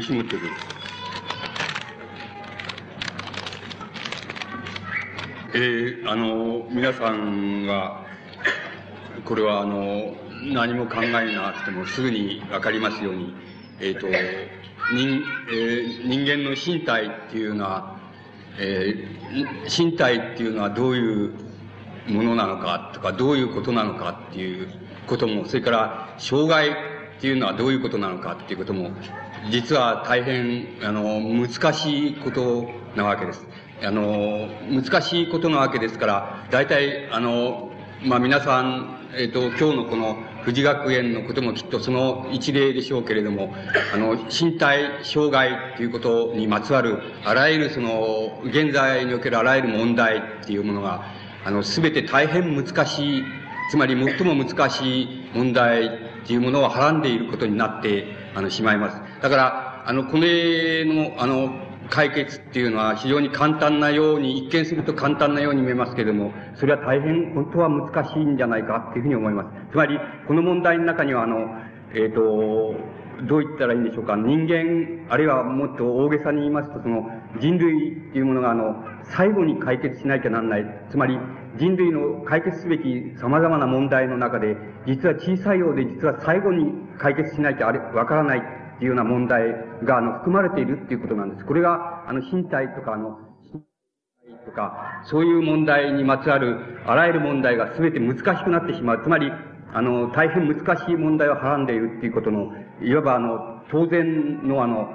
吉本です。えー、あの、皆さんが、これはあの、何も考えなくてもすぐにわかりますように、えっ、ー、と、人、えー、人間の身体っていうのは、えー、身体っていうのはどういうものなのかとか、どういうことなのかっていうことも、それから、障害っていうのはどういうことなのかっていうことも、実は大変、あの、難しいことなわけです。あの、難しいことなわけですから、大体、あの、まあ、皆さん、えっ、ー、と、今日のこの富士学園のこともきっとその一例でしょうけれども、あの、身体障害っていうことにまつわる、あらゆるその、現在におけるあらゆる問題っていうものが、あの、すべて大変難しい、つまり最も難しい問題っていうものをはらんでいることになって、あの、しまいます。だから、あの、これの、あの、解決っていうのは非常に簡単なように、一見すると簡単なように見えますけれども、それは大変本当は難しいんじゃないかっていうふうに思います。つまり、この問題の中には、あの、えっ、ー、と、どう言ったらいいんでしょうか。人間、あるいはもっと大げさに言いますと、その人類っていうものが、あの、最後に解決しなきゃなんない。つまり、人類の解決すべき様々な問題の中で、実は小さいようで、実は最後に解決しなきゃあれ、わからないっていうような問題が、あの、含まれているっていうことなんです。これが、あの、身体とか、あの、とか、そういう問題にまつわる、あらゆる問題が全て難しくなってしまう。つまり、あの、大変難しい問題をはらんでいるっていうことの、いわばあの、当然のあの、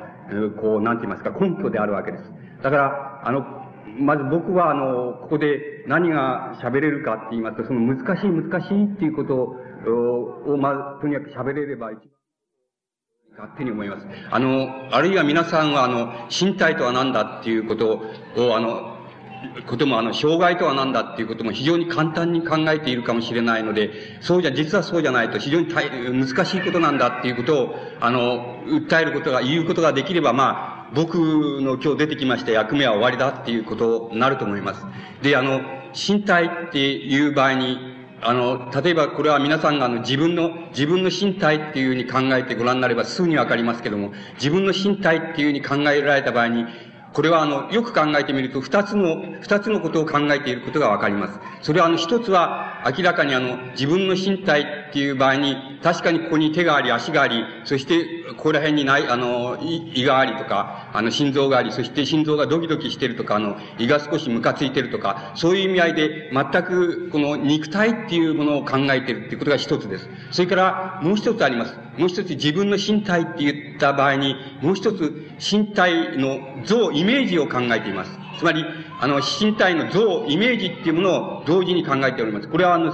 こう、なんて言いますか、根拠であるわけです。だから、あの、まず僕はあの、ここで何が喋れるかって言いますと、その難しい難しいっていうことを、まず、とにかく喋れれば一番勝手に思います。あの、あるいは皆さんはあの、身体とは何だっていうことを、あの、こともあの、障害とは何だっていうことも非常に簡単に考えているかもしれないので、そうじゃ、実はそうじゃないと非常に難しいことなんだっていうことを、あの、訴えることが、言うことができれば、まあ、僕の今日出てきました役目は終わりだっていうことになると思います。で、あの、身体っていう場合に、あの、例えばこれは皆さんがあの自分の、自分の身体っていうふうに考えてご覧になればすぐにわかりますけども、自分の身体っていうふうに考えられた場合に、これはあの、よく考えてみると、二つの、二つのことを考えていることがわかります。それはあの、一つは、明らかにあの、自分の身体っていう場合に、確かにここに手があり、足があり、そして、ここら辺にない、あの、胃がありとか、あの、心臓があり、そして心臓がドキドキしてるとか、あの、胃が少しムカついてるとか、そういう意味合いで、全く、この肉体っていうものを考えてるっていうことが一つです。それから、もう一つあります。もう一つ自分の身体って言った場合に、もう一つ身体の像、イメージを考えています。つまり、あの、身体の像、イメージっていうものを同時に考えております。これはあの、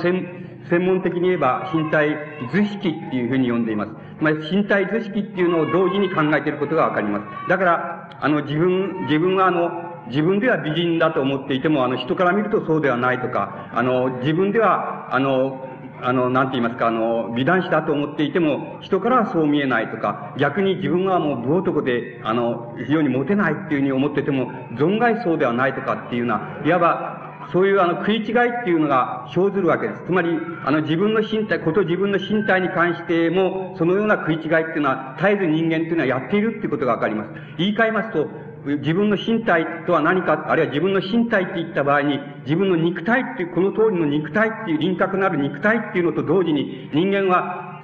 専門的に言えば身体図式っていうふうに呼んでいます。まり身体図式っていうのを同時に考えていることがわかります。だから、あの、自分、自分はあの、自分では美人だと思っていても、あの、人から見るとそうではないとか、あの、自分では、あの、あの、なんて言いますか、あの、美男子だと思っていても、人からはそう見えないとか、逆に自分はもう武男で、あの、非常にモテないっていうふうに思ってても、存外そうではないとかっていうような、いわば、そういうあの食い違いっていうのが生ずるわけです。つまり、あの自分の身体、こと自分の身体に関しても、そのような食い違いっていうのは、絶えず人間っていうのはやっているっていうことがわかります。言い換えますと、自分の身体とは何か、あるいは自分の身体って言った場合に、自分の肉体っていう、この通りの肉体っていう輪郭のある肉体っていうのと同時に、人間は、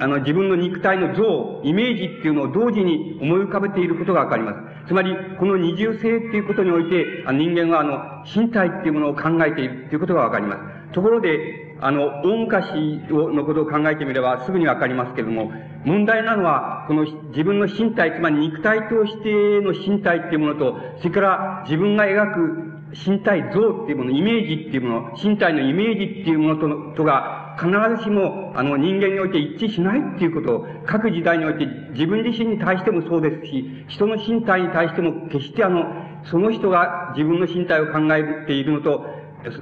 あの、自分の肉体の像、イメージっていうのを同時に思い浮かべていることがわかります。つまり、この二重性っていうことにおいて、人間はあの、身体っていうものを考えているっていうことがわかります。ところで、あの、大昔のことを考えてみればすぐにわかりますけれども、問題なのは、この自分の身体、つまり肉体としての身体っていうものと、それから自分が描く身体像っていうもの、イメージっていうもの、身体のイメージっていうものととが、必ずしも、あの、人間において一致しないっていうことを、各時代において自分自身に対してもそうですし、人の身体に対しても決してあの、その人が自分の身体を考えているのと、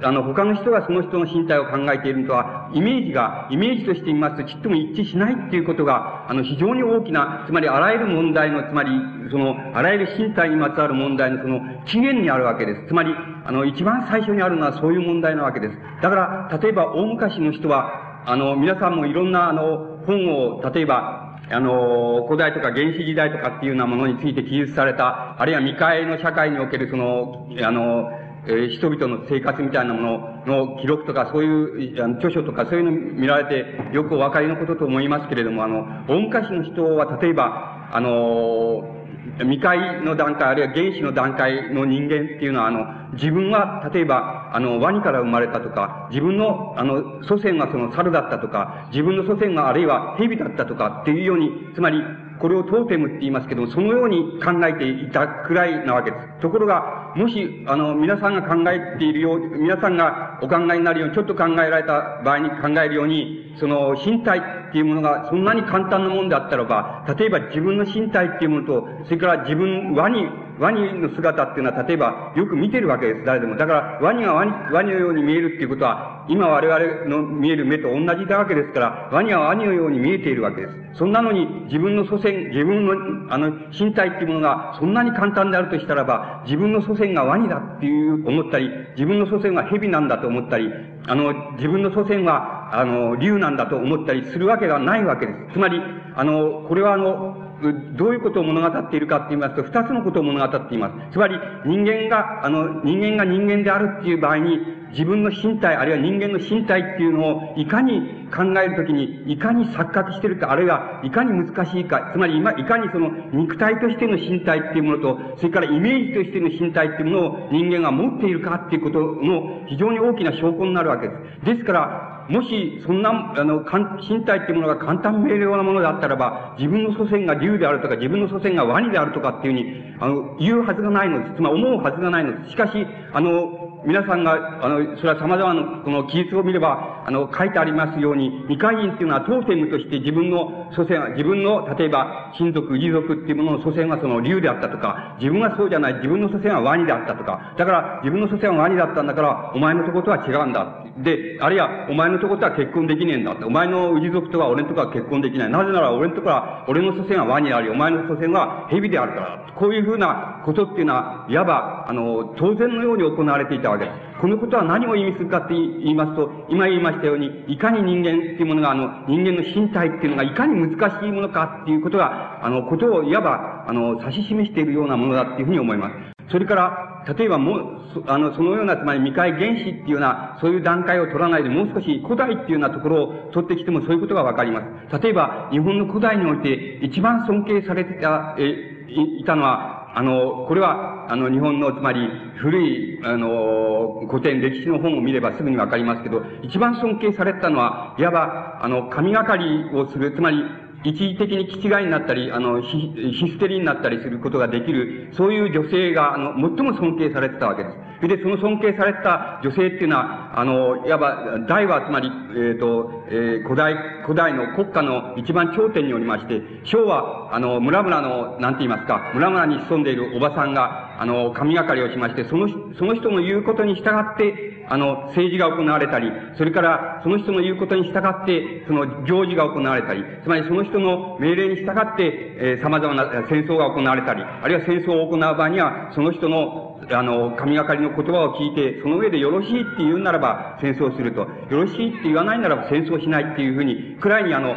あの、他の人がその人の身体を考えているとは、イメージが、イメージとして見ますと、ちっとも一致しないっていうことが、あの、非常に大きな、つまりあらゆる問題の、つまり、その、あらゆる身体にまつわる問題のその、起源にあるわけです。つまり、あの、一番最初にあるのはそういう問題なわけです。だから、例えば、大昔の人は、あの、皆さんもいろんな、あの、本を、例えば、あの、古代とか原始時代とかっていうようなものについて記述された、あるいは未開の社会におけるその、あの、えー、人々の生活みたいなものの記録とか、そういうあの著書とか、そういうの見られて、よくお分かりのことと思いますけれども、あの、大昔の人は、例えば、あの、未開の段階、あるいは原始の段階の人間っていうのは、あの、自分は、例えば、あの、ワニから生まれたとか、自分の、あの、祖先がその猿だったとか、自分の祖先があるいは蛇だったとかっていうように、つまり、これをトーテムって言いますけども、そのように考えていたくらいなわけです。ところが、もし、あの、皆さんが考えているよう、皆さんがお考えになるように、ちょっと考えられた場合に考えるように、その、身体っていうものがそんなに簡単なもんであったらば、例えば自分の身体っていうものと、それから自分、ワニ、ワニの姿っていうのは、例えば、よく見てるわけです、誰でも。だから、ワニがワニ、ワニのように見えるっていうことは、今我々の見える目と同じだわけですから、ワニはワニのように見えているわけです。そんなのに、自分の祖先、自分の、あの、身体っていうものが、そんなに簡単であるとしたらば、自分の祖先がワニだっていう思ったり、自分の祖先は蛇なんだと思ったり、あの、自分の祖先は、あの、竜なんだと思ったりするわけがないわけです。つまり、あの、これはあの、どういうことを物語っているかって言いますと、二つのことを物語っています。つまり、人間が、あの、人間が人間であるっていう場合に、自分の身体、あるいは人間の身体っていうのを、いかに考えるときに、いかに錯覚してるか、あるいは、いかに難しいか、つまり、今、いかにその、肉体としての身体っていうものと、それからイメージとしての身体っていうものを人間が持っているかっていうことの非常に大きな証拠になるわけです。ですから、もし、そんな、あの、身体っていうものが簡単明瞭なものであったらば、自分の祖先が竜であるとか、自分の祖先がワニであるとかっていうふうに、あの、言うはずがないのです。つまり思うはずがないのです。しかし、あの、皆さんが、あの、それは様々な、この記述を見れば、あの、書いてありますように、未開人っていうのは当テムとして自分の祖先は、自分の、例えば、親族、遺族っていうものの祖先はその竜であったとか、自分はそうじゃない、自分の祖先はワニであったとか、だから、自分の祖先はワニだったんだから、お前のとことは違うんだ。で、あるいは、お前のとことは結婚できねえんだって。お前の氏族とは俺のとこは結婚できない。なぜなら俺のとこは、俺の祖先はワニであり、お前の祖先は蛇であるから。こういうふうなことっていうのは、いわば、あの、当然のように行われていたわけです。このことは何を意味するかって言いますと、今言いましたように、いかに人間っていうものが、あの、人間の身体っていうのがいかに難しいものかっていうことが、あの、ことをいわば、あの、指し示しているようなものだっていうふうに思います。それから、例えばもう、あの、そのような、つまり未開原始っていうような、そういう段階を取らないで、もう少し古代っていうようなところを取ってきてもそういうことがわかります。例えば、日本の古代において一番尊敬されてた、え、いたのは、あの、これは、あの、日本の、つまり、古い、あの、古典、歴史の本を見ればすぐにわかりますけど、一番尊敬されてたのは、いわば、あの、神がかりをする、つまり、一時的に気違いになったり、あの、ヒステリーになったりすることができる、そういう女性が、あの、最も尊敬されてたわけです。それで、その尊敬された女性っていうのは、あの、いわば、大は、つまり、えっ、ー、と、えー、古代、古代の国家の一番頂点におりまして、昭は、あの、村々の、なんて言いますか、村々に潜んでいるおばさんが、あの、神がかりをしまして、その、その人の言うことに従って、あの、政治が行われたり、それから、その人の言うことに従って、その行事が行われたり、つまりその人の命令に従って、えー、様々な戦争が行われたり、あるいは戦争を行う場合には、その人の、あの、神がかりのの言葉を聞いて、その上でよろしいって言うならば戦争すると、よろしいって言わないならば戦争しないっていうふうに、くらいにあの、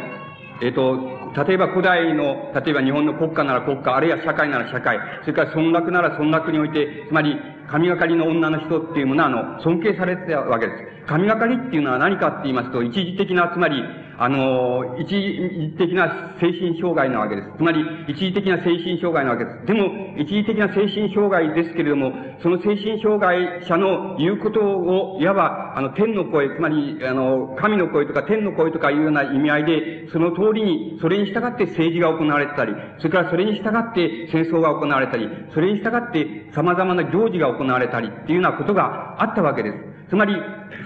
えっ、ー、と、例えば古代の、例えば日本の国家なら国家、あるいは社会なら社会、それから村落なら村落において、つまり、神がかりの女の人っていうものは、あの、尊敬されてたわけです。神がかりっていうのは何かって言いますと、一時的な、つまり、あの、一時的な精神障害なわけです。つまり、一時的な精神障害なわけです。でも、一時的な精神障害ですけれども、その精神障害者の言うことを、いわば、あの、天の声、つまり、あの、神の声とか天の声とかいうような意味合いで、その通りに、それに従って政治が行われたり、それからそれに従って戦争が行われたり、それに従って様々な行事が行われたりっていうようなことがあったわけです。つまり、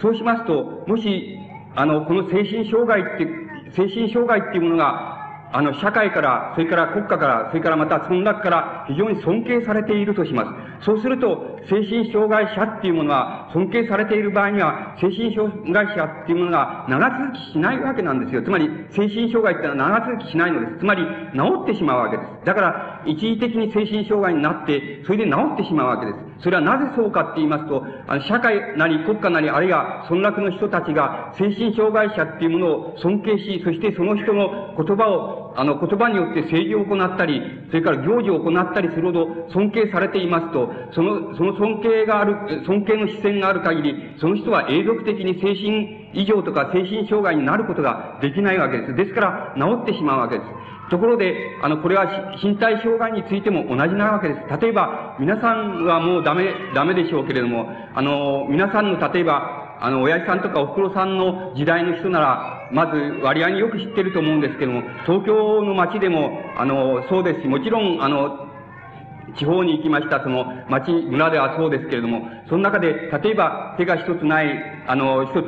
そうしますと、もし、あの、この精神障害って、精神障害っていうものが、あの、社会から、それから国家から、それからまたその中から非常に尊敬されているとします。そうすると、精神障害者っていうものは、尊敬されている場合には、精神障害者っていうものが長続きしないわけなんですよ。つまり、精神障害ってのは長続きしないのです。つまり、治ってしまうわけです。だから、一時的に精神障害になって、それで治ってしまうわけです。それはなぜそうかって言いますと、あの、社会なり国家なり、あるいは村落の人たちが精神障害者っていうものを尊敬し、そしてその人の言葉をあの、言葉によって政治を行ったり、それから行事を行ったりするほど尊敬されていますと、その、その尊敬がある、尊敬の視線がある限り、その人は永続的に精神異常とか精神障害になることができないわけです。ですから、治ってしまうわけです。ところで、あの、これは身体障害についても同じなわけです。例えば、皆さんはもうダメ、ダメでしょうけれども、あの、皆さんの例えば、あの、親父さんとかお袋さんの時代の人なら、まず割合によく知ってると思うんですけども、東京の街でも、あの、そうですし、もちろん、あの、地方に行きました、その町、村ではそうですけれども、その中で、例えば手が一つない、あの、一つ、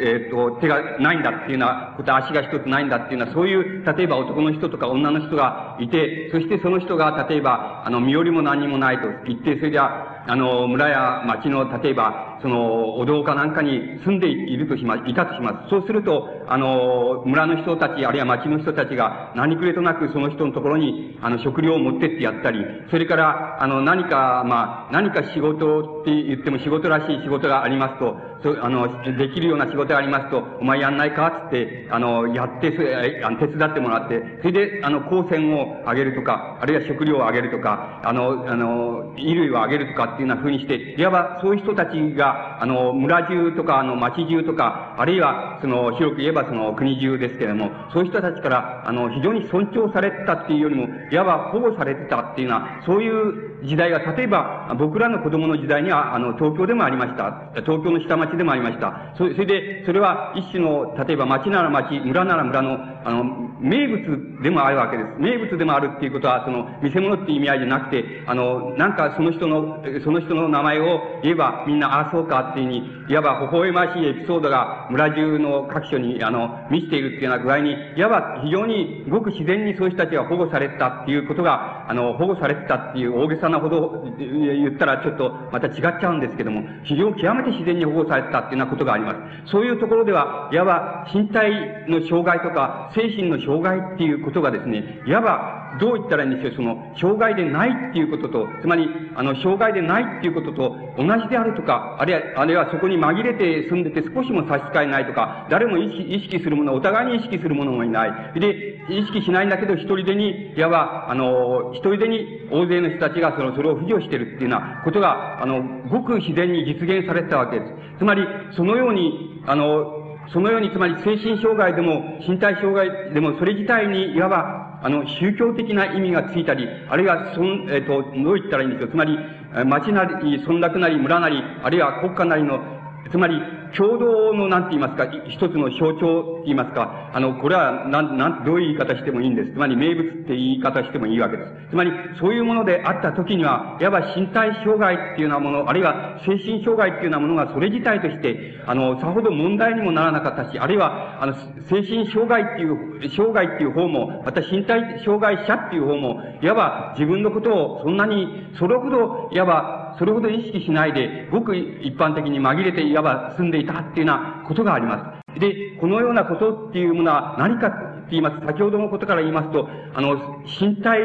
えっ、ー、と、手がないんだっていうようなこと、足が一つないんだっていうのは、そういう、例えば男の人とか女の人がいて、そしてその人が、例えば、あの、身寄りも何にもないと言って、それじゃあの、村や町の、例えば、その、お堂かなんかに住んでいるとしま、いたとします。そうすると、あの、村の人たち、あるいは町の人たちが、何くれとなくその人のところに、あの、食料を持ってってやったり、それから、あの、何か、まあ、何か仕事っていう言っても仕事らしい仕事がありますと、あの、できるような仕事がありますと、お前やんないか？つって、あの、やって、手伝ってもらって、それで、あの、光線をあげるとか、あるいは食料をあげるとか、あの、あの、衣類をあげるとかっていうような風にして、いわばそういう人たちが、あの、村中とか、あの、町中とか、あるいは、その、広く言えばその国中ですけれども、そういう人たちから、あの、非常に尊重されたっていうよりも、いわば保護されてたっていうような、そういう時代が、例えば、僕らの子供の時代には、あの、東京でもありました。東京の下町町でもありました。それで、それは一種の、例えば町なら町、村なら村の、あの、名物でもあるわけです。名物でもあるっていうことは、その、見せ物っていう意味合いじゃなくて、あの、なんかその人の、その人の名前を言えば、みんな、ああ、そうかっていうふうに、いわば微笑ましいエピソードが村中の各所に、あの、満ちているっていうような具合に、いわば非常にごく自然にそういう人たちが保護されたっていうことが、あの、保護されてたっていう大げさなほど言ったらちょっとまた違っちゃうんですけども、非常に極めて自然に保護されたっていうようなことがあります。そういうところでは、いわば身体の障害とか精神の障害っていうことがですね、いわばどう言ったらいいんでしょう、その、障害でないっていうことと、つまり、あの、障害でないっていうことと同じであるとか、あるいは、あるいはそこに紛れて住んでて少しも差し支えないとか、誰も意識意識するもの、お互いに意識するものもいない。で、意識しないんだけど、一人でに、いわば、あの、一人でに大勢の人たちがその、それを扶助してるっていうようなことが、あの、ごく自然に実現されてたわけです。つまり、そのように、あの、そのように、つまり精神障害でも、身体障害でも、それ自体に、いわば、あの、宗教的な意味がついたり、あるいは、そん、えっ、ー、と、どう言ったらいいんですか。つまり、町なり、村落なり、村なり、あるいは国家なりのつまり、共同のなんて言いますか、一つの象徴って言いますか、あの、これは、なん、なん、どういう言い方してもいいんです。つまり、名物って言い方してもいいわけです。つまり、そういうものであった時には、いわば身体障害っていうようなもの、あるいは精神障害っていうようなものがそれ自体として、あの、さほど問題にもならなかったし、あるいは、あの、精神障害っていう、障害っていう方も、また身体障害者っていう方も、いわば自分のことをそんなに、それほど、いわばそれほど意識しないで、ごく一般的に紛れていわば住んでいたっていうようなことがあります。で、このようなことっていうものは何かって言います。先ほどのことから言いますと、あの、身体、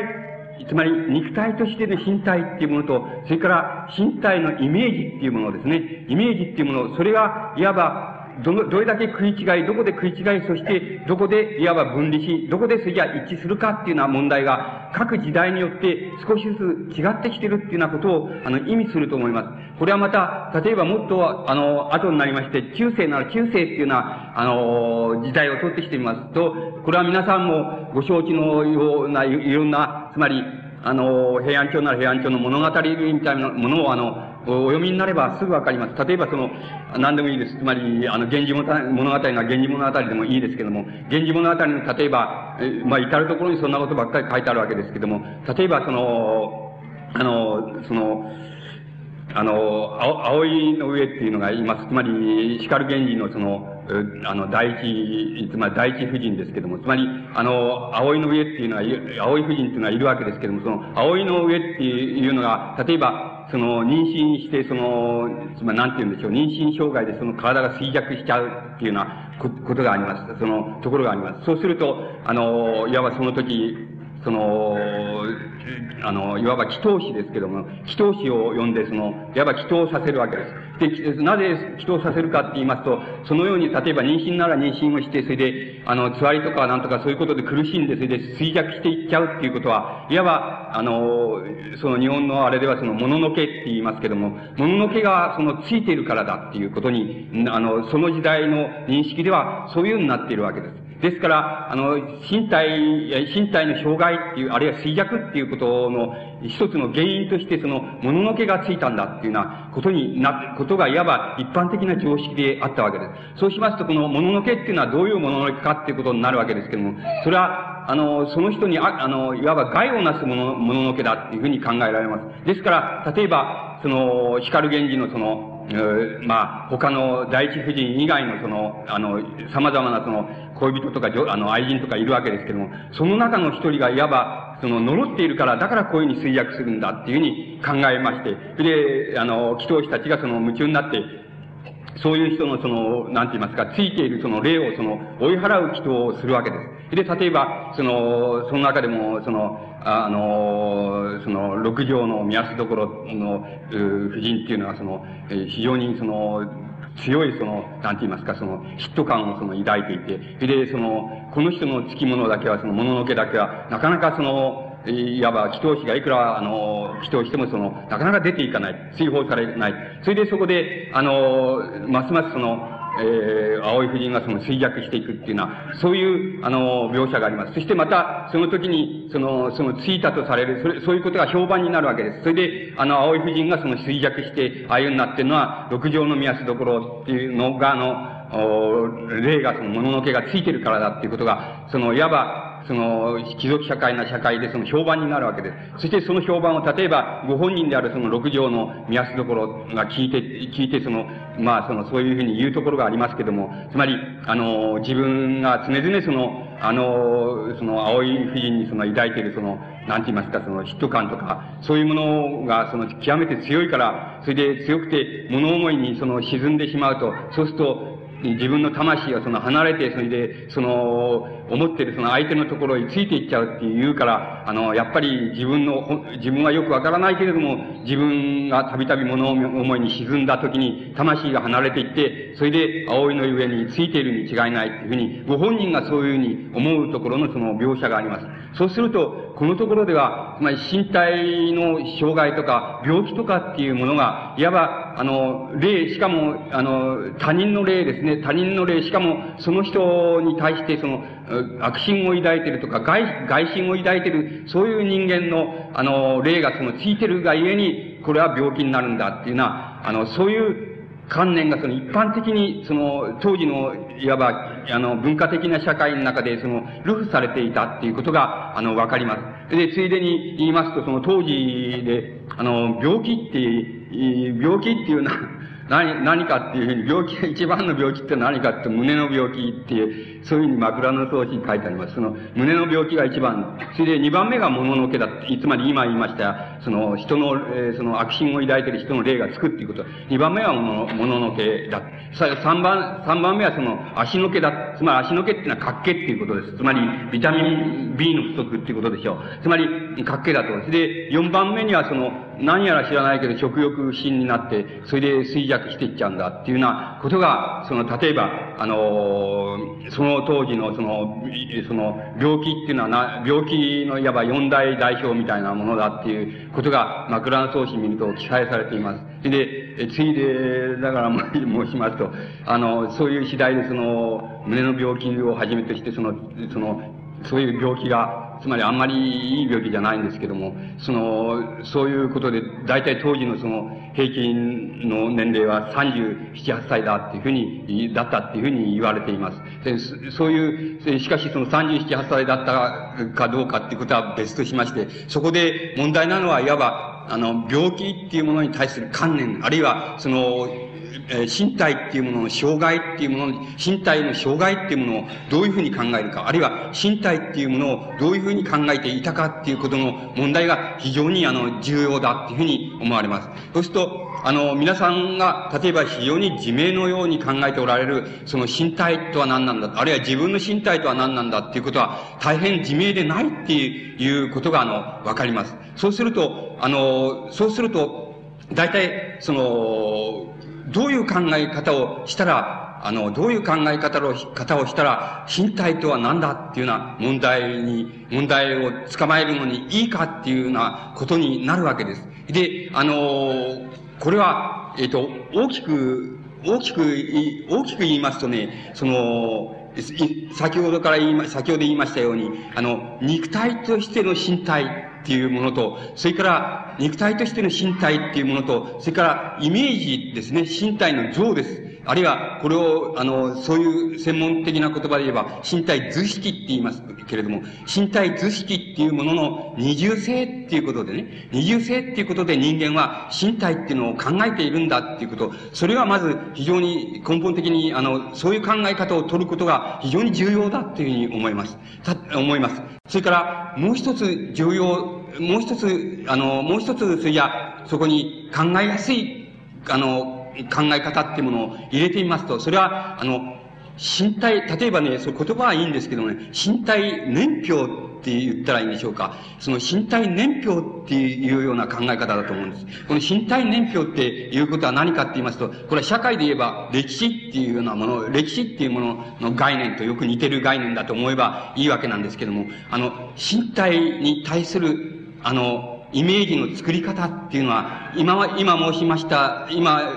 つまり肉体としての身体っていうものと、それから身体のイメージっていうものですね。イメージっていうもの、それがいわばどの、どれだけ食い違い、どこで食い違い、そしてどこでいわば分離し、どこでそれじゃ一致するかっていうような問題が、各時代によって少しずつ違ってきてるっていうようなことを、あの、意味すると思います。これはまた、例えばもっと、あの、後になりまして、中世なら中世っていうような、あの、時代を取ってきてみますと、これは皆さんもご承知のような、いろんな、つまり、あの、平安朝なら平安朝の物語みたいなものを、あの、お読みになればすぐわかります。例えばその、何でもいいです。つまり、あの、源氏物語が源氏物語でもいいですけども、源氏物語の例えば、まあ、至るところにそんなことばっかり書いてあるわけですけども、例えばその、あの、その、あの、葵の上っていうのがいます。つまり、叱る源氏のその、あの、第一、つまり第一夫人ですけども、つまり、あの、葵の上っていうのは、葵夫人っていうのはいるわけですけども、その、葵の上っていうのが、例えば、その、妊娠して、その、つまり、なんて言うんでしょう、妊娠障害でその体が衰弱しちゃうっていうようなことがあります。その、ところがあります。そうすると、あの、いわばその時、その、あの、いわば祈祷師ですけども、祈祷師を呼んで、その、いわば祈祷させるわけです。で、なぜ祈祷させるかって言いますと、そのように、例えば妊娠なら妊娠をして、それで、あの、つわりとかなんとかそういうことで苦しんで、それで衰弱していっちゃうっていうことは、いわば、あの、その日本のあれではその、もののけって言いますけども、もののけがその、ついているからだっていうことに、あの、その時代の認識では、そういうようになっているわけです。ですから、あの、身体、身体の障害っていう、あるいは衰弱っていうことの一つの原因として、その、もののけがついたんだっていうようなことにな、ことがいわば一般的な常識であったわけです。そうしますと、このもののけっていうのはどういうもののけかっていうことになるわけですけども、それは、あの、その人に、ああの、いわば害をなすもの、もののけだっていうふうに考えられます。ですから、例えば、その、光源氏のその、まあ、他の第一夫人以外のその、あの、様々なその、恋人とか、あの、愛人とかいるわけですけども、その中の一人がいわば、その、呪っているから、だからこういうふうに衰弱するんだっていうふうに考えまして、で、あの、祈祷師たちがその夢中になって、そういう人のその、なんて言いますか、ついているその霊をその、追い払う祈祷をするわけです。で、例えば、その、その中でも、その、あの、その、六条の目安どころの、夫人っていうのは、その、非常にその、強いその、なんて言いますか、その、ヒット感をその抱いていて、で、その、この人の付き物だけは、その、もののけだけは、なかなかその、いわば祈祷師がいくら、あの、祈祷してもその、なかなか出ていかない。追放されない。それでそこで、あの、ますますその、えー、青い夫人がその衰弱していくっていうのは、そういう、あの、描写があります。そしてまた、その時に、その、その、ついたとされる、それ、そういうことが評判になるわけです。それで、あの、青い夫人がその衰弱して、ああいうになってるのは、六条の目安どころっていうのが、あの、霊がその、もののけがついてるからだっていうことが、その、いわば、その、貴族社会な社会でその評判になるわけです。そしてその評判を例えば、ご本人であるその六条の目安どころが聞いて、聞いてその、まあその、そういうふうに言うところがありますけども、つまり、あの、自分が常々その、あの、その、青い夫人にその抱いているその、なんて言いますか、そのヒット感とか、そういうものが、その、極めて強いから、それで強くて、物思いにその、沈んでしまうと、そうすると、自分の魂がその離れて、それで、その、思ってるその相手のところについていっちゃうっていうから、あの、やっぱり自分の、自分はよくわからないけれども、自分がたびたび物思いに沈んだ時に、魂が離れていって、それで葵の上についているに違いないっていうふうに、ご本人がそういうふうに思うところのその描写があります。そうすると、このところでは、つまり身体の障害とか、病気とかっていうものが、いわば、あの、霊、しかも、あの、他人の霊ですね、他人の霊、しかも、その人に対して、その、悪心を抱いているとか、外、外心を抱いている、そういう人間の、あの、霊がそのついてるがゆえに、これは病気になるんだっていうのは、あの、そういう観念がその一般的に、その、当時の、いわば、あの、文化的な社会の中で、その、流布されていたっていうことが、あの、わかります。で、ついでに言いますと、その当時で、あの、病気って、病気っていうのは、何、何かっていうふうに、病気、一番の病気って何かって胸の病気っていう、そういうふうに枕草子に書いてあります。その、胸の病気が一番。それで二番目が物のけだって、つまり今言いました、その、人の、えー、その悪心を抱いている人の霊がつくっていうこと。二番目は物物のけだ。三番、三番目はその、足の毛だ。つまり足の毛っていうのは角毛っていうことです。つまり、ビタミン B の不足っていうことでしょう。つまり、角毛だと。それで、四番目にはその、何やら知らないけど食欲不振になって、それで衰弱していっちゃうんだっていうようなことが、その、例えば、あの、その当時のその、その、病気っていうのはな、病気のいわば四大代表みたいなものだっていうことが、枕草子見ると記載されています。で、ついで、だから申しますと、あの、そういう次第でその、胸の病気をはじめとして、その、その、そういう病気が、つまりあんまりいい病気じゃないんですけども、その、そういうことで、大体当時のその、平均の年齢は37、8歳だっていうふうに、だったっていうふうに言われています。でそういう、しかしその37、8歳だったかどうかっていうことは別としまして、そこで問題なのはいわば、あの、病気っていうものに対する観念、あるいは、その、え身体っていうものの障害っていうもの、身体の障害っていうものをどういうふうに考えるか、あるいは身体っていうものをどういうふうに考えていたかっていうことの問題が非常にあの重要だっていうふうに思われます。そうすると、あの、皆さんが、例えば非常に自明のように考えておられる、その身体とは何なんだ、あるいは自分の身体とは何なんだっていうことは、大変自明でないっていうことが、あの、わかります。そうすると、あの、そうすると、大体、その、どういう考え方をしたら、あの、どういう考え方を、方をしたら、身体とは何だっていうような問題に、問題を捕まえるのにいいかっていうようなことになるわけです。で、あの、これは、えっ、と、大きく、大きく、大きく言いますとね、その、先ほどから言い、先ほど言いましたように、あの、肉体としての身体っていうものと、それから肉体としての身体っていうものと、それからイメージですね、身体の像です。あるいは、これを、あの、そういう専門的な言葉で言えば、身体図式って言いますけれども、身体図式っていうものの二重性っていうことでね、二重性っていうことで人間は身体っていうのを考えているんだっていうこと、それはまず非常に根本的に、あの、そういう考え方を取ることが非常に重要だっていうふうに思います。た、思います。それから、もう一つ重要、もう一つ、あの、もう一つ、それじゃ、そこに考えやすい、あの、考え方っていうものを入れてみますと、それは、あの、身体、例えばね、その言葉はいいんですけどね、身体年表って言ったらいいんでしょうか。その身体年表っていうような考え方だと思うんです。この身体年表っていうことは何かって言いますと、これは社会で言えば歴史っていうようなもの、歴史っていうものの概念とよく似てる概念だと思えばいいわけなんですけども、あの、身体に対する、あの、イメージの作り方っていうのは、今は、今申しました、今、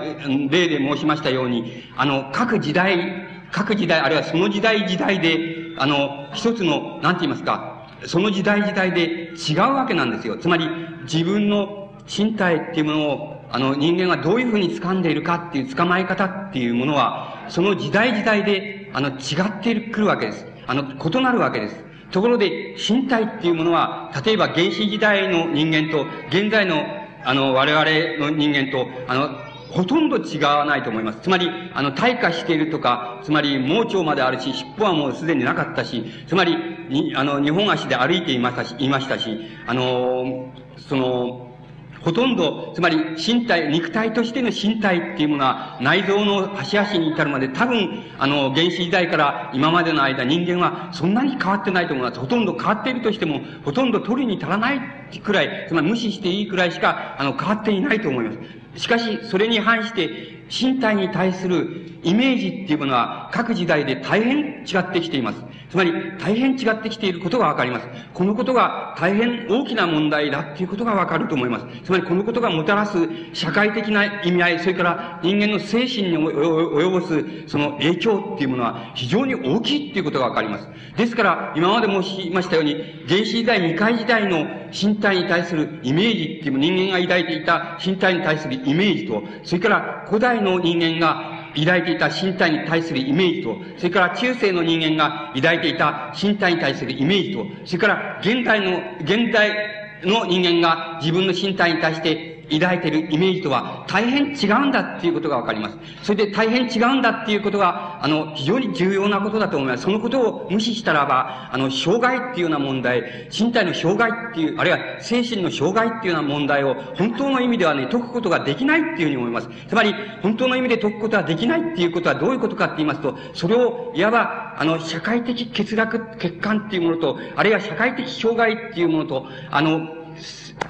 例で申しましたように、あの、各時代、各時代、あるいはその時代時代で、あの、一つの、なんて言いますか、その時代時代で違うわけなんですよ。つまり、自分の身体っていうものを、あの、人間がどういうふうに掴んでいるかっていう捕まえ方っていうものは、その時代時代で、あの、違ってくるわけです。あの、異なるわけです。ところで、身体っていうものは、例えば原始時代の人間と、現在の、あの、我々の人間と、あの、ほとんど違わないと思います。つまり、あの、退化しているとか、つまり、盲腸まであるし、尻尾はもうすでになかったし、つまり、に、あの、日本足で歩いていましたし、いましたし、あの、その、ほとんど、つまり身体、肉体としての身体っていうものは内臓の端々に至るまで多分、あの、原始時代から今までの間人間はそんなに変わってないと思います。ほとんど変わっているとしても、ほとんど取りに足らないくらい、つまり無視していいくらいしか、あの、変わっていないと思います。しかし、それに反して、身体に対するイメージっていうものは各時代で大変違ってきています。つまり、大変違ってきていることがわかります。このことが大変大きな問題だっていうことがわかると思います。つまり、このことがもたらす社会的な意味合い、それから人間の精神に及ぼすその影響っていうものは非常に大きいっていうことがわかります。ですから、今まで申しましたように、原始時代、未開時代の身体に対するイメージっていう人間が抱いていた身体に対するイメージと、それから古代の人間が抱いていた身体に対するイメージと、それから中世の人間が抱いていた身体に対するイメージと、それから現代の、現代の人間が自分の身体に対して抱いているイメージとは大変違うんだっていうことがわかります。それで大変違うんだっていうことが、あの、非常に重要なことだと思います。そのことを無視したらば、あの、障害っていうような問題、身体の障害っていう、あるいは精神の障害っていうような問題を本当の意味ではね、解くことができないっていうふうに思います。つまり、本当の意味で解くことはできないっていうことはどういうことかって言いますと、それを、いわば、あの、社会的欠落、欠陥っていうものと、あるいは社会的障害っていうものと、あの、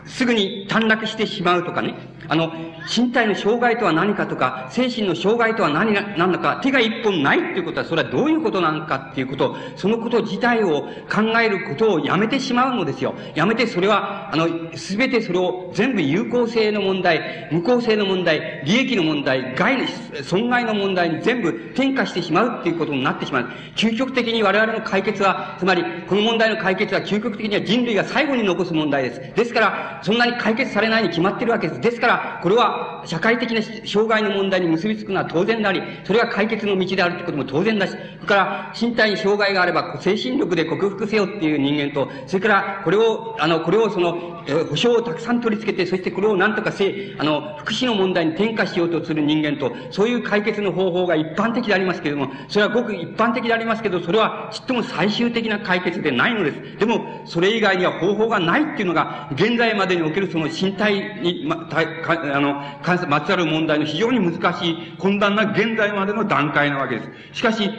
すぐに短絡してしまうとかね、あの、身体の障害とは何かとか、精神の障害とは何が、何だか、手が一本ないっていうことは、それはどういうことなのかっていうこと、そのこと自体を考えることをやめてしまうのですよ。やめて、それは、あの、すべてそれを全部有効性の問題、無効性の問題、利益の問題、害の、損害の問題に全部転化してしまうっていうことになってしまう。究極的に我々の解決は、つまり、この問題の解決は究極的には人類が最後に残す問題です。ですから、そんなに解決されないに決まってるわけです。ですから、これは社会的な障害の問題に結びつくのは当然であり、それが解決の道であるということも当然だし、それから身体に障害があれば精神力で克服せよっていう人間と、それからこれを、あの、これをその、え保障をたくさん取り付けて、そしてこれを何とかせ、あの、福祉の問題に転化しようとする人間と、そういう解決の方法が一般的でありますけれども、それはごく一般的でありますけど、それはちっとも最終的な解決でないのです。でも、それ以外には方法がないっていうのが、現在までにおけるその身体に、ま、あの、まつわる問題の非常に難しい、困難な現在までの段階なわけです。しかし、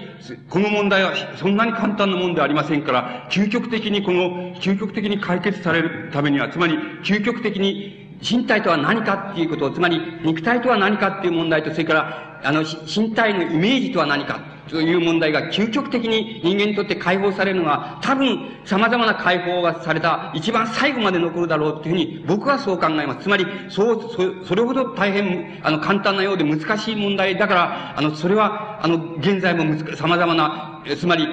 この問題はそんなに簡単なもんではありませんから、究極的にこの、究極的に解決されるためには、つまり、究極的に身体とは何かっていうことを、つまり肉体とは何かっていう問題と、それから、あの、身体のイメージとは何かという問題が究極的に人間にとって解放されるのは、多分様々な解放がされた一番最後まで残るだろうというふうに僕はそう考えます。つまり、そう、そそれほど大変、あの、簡単なようで難しい問題だから、あの、それは、あの、現在も様々な、つまり、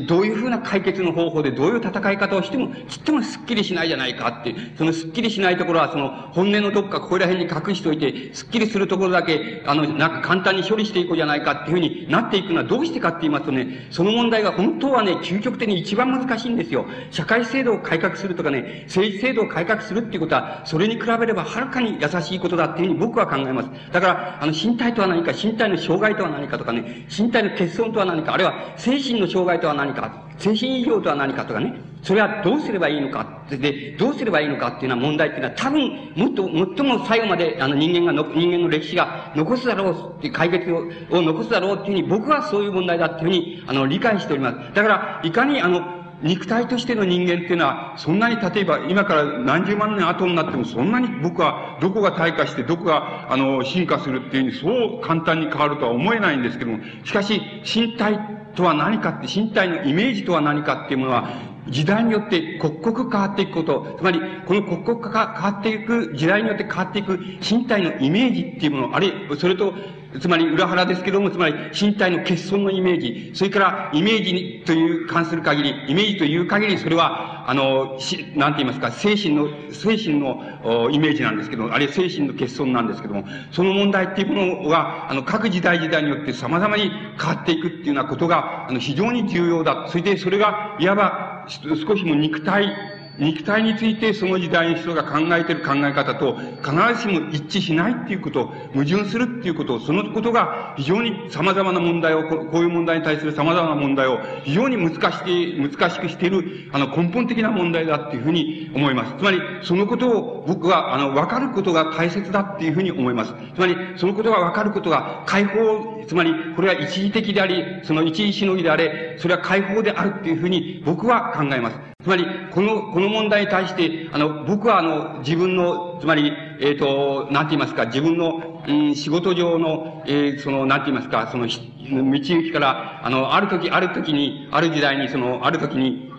どういうふうな解決の方法でどういう戦い方をしても、ちっともスッキリしないじゃないかって、そのスッキリしないところは、その本音のどっかここら辺に隠しといて、スッキリするところだけ、あの、なんか簡単に処理していこうじゃないかっていうふうになっていくのはどうしてかって言いますとね、その問題が本当はね、究極的に一番難しいんですよ。社会制度を改革するとかね、政治制度を改革するっていうことは、それに比べればはるかに優しいことだっていうふうに僕は考えます。だから、あの、身体とは何か、身体の障害とは何かとかね、身体の欠損とは何か、あるいは精神の障害とは何か、何か精神異常とは何かとかね、それはどうすればいいのか、で、どうすればいいのかっていうような問題っていうのは多分、もっと、最も最後まで、あの人間がの、人間の歴史が残すだろうって解決をを残すだろうっていうふうに僕はそういう問題だっていうふうに、あの、理解しております。だから、いかにあの、肉体としての人間っていうのは、そんなに例えば今から何十万年後になってもそんなに僕はどこが退化してどこがあの進化するっていうふうにそう簡単に変わるとは思えないんですけども、しかし身体とは何かって、身体のイメージとは何かっていうものは、時代によって刻々変わっていくこと、つまり、この刻々変わっていく、時代によって変わっていく身体のイメージっていうもの、あれ、それと、つまり裏腹ですけども、つまり身体の欠損のイメージ、それからイメージにという関する限り、イメージという限り、それは、あの、し、なんて言いますか、精神の、精神のイメージなんですけどあるいは精神の欠損なんですけども、その問題っていうものは、あの、各時代時代によって様々に変わっていくっていうようなことが、あの、非常に重要だ。それで、それが、いわば、少しも肉体、肉体についてその時代の人が考えている考え方と必ずしも一致しないっていうこと、矛盾するっていうこと、そのことが非常に様々な問題を、こういう問題に対する様々な問題を非常に難し難しくしている、あの根本的な問題だっていうふうに思います。つまり、そのことを僕は、あの、分かることが大切だっていうふうに思います。つまり、そのことが分かることが解放、つまり、これは一時的であり、その一時しのぎであれ、それは解放であるっていうふうに僕は考えます。つまり、この、この問題に対して、あの、僕はあの、自分の、つまり、えっ、ー、と、なんて言いますか、自分の、うん、仕事上の、えー、その、なんて言いますか、その、道行きから、あの、ある時、ある時に、ある時代に、その、ある時に、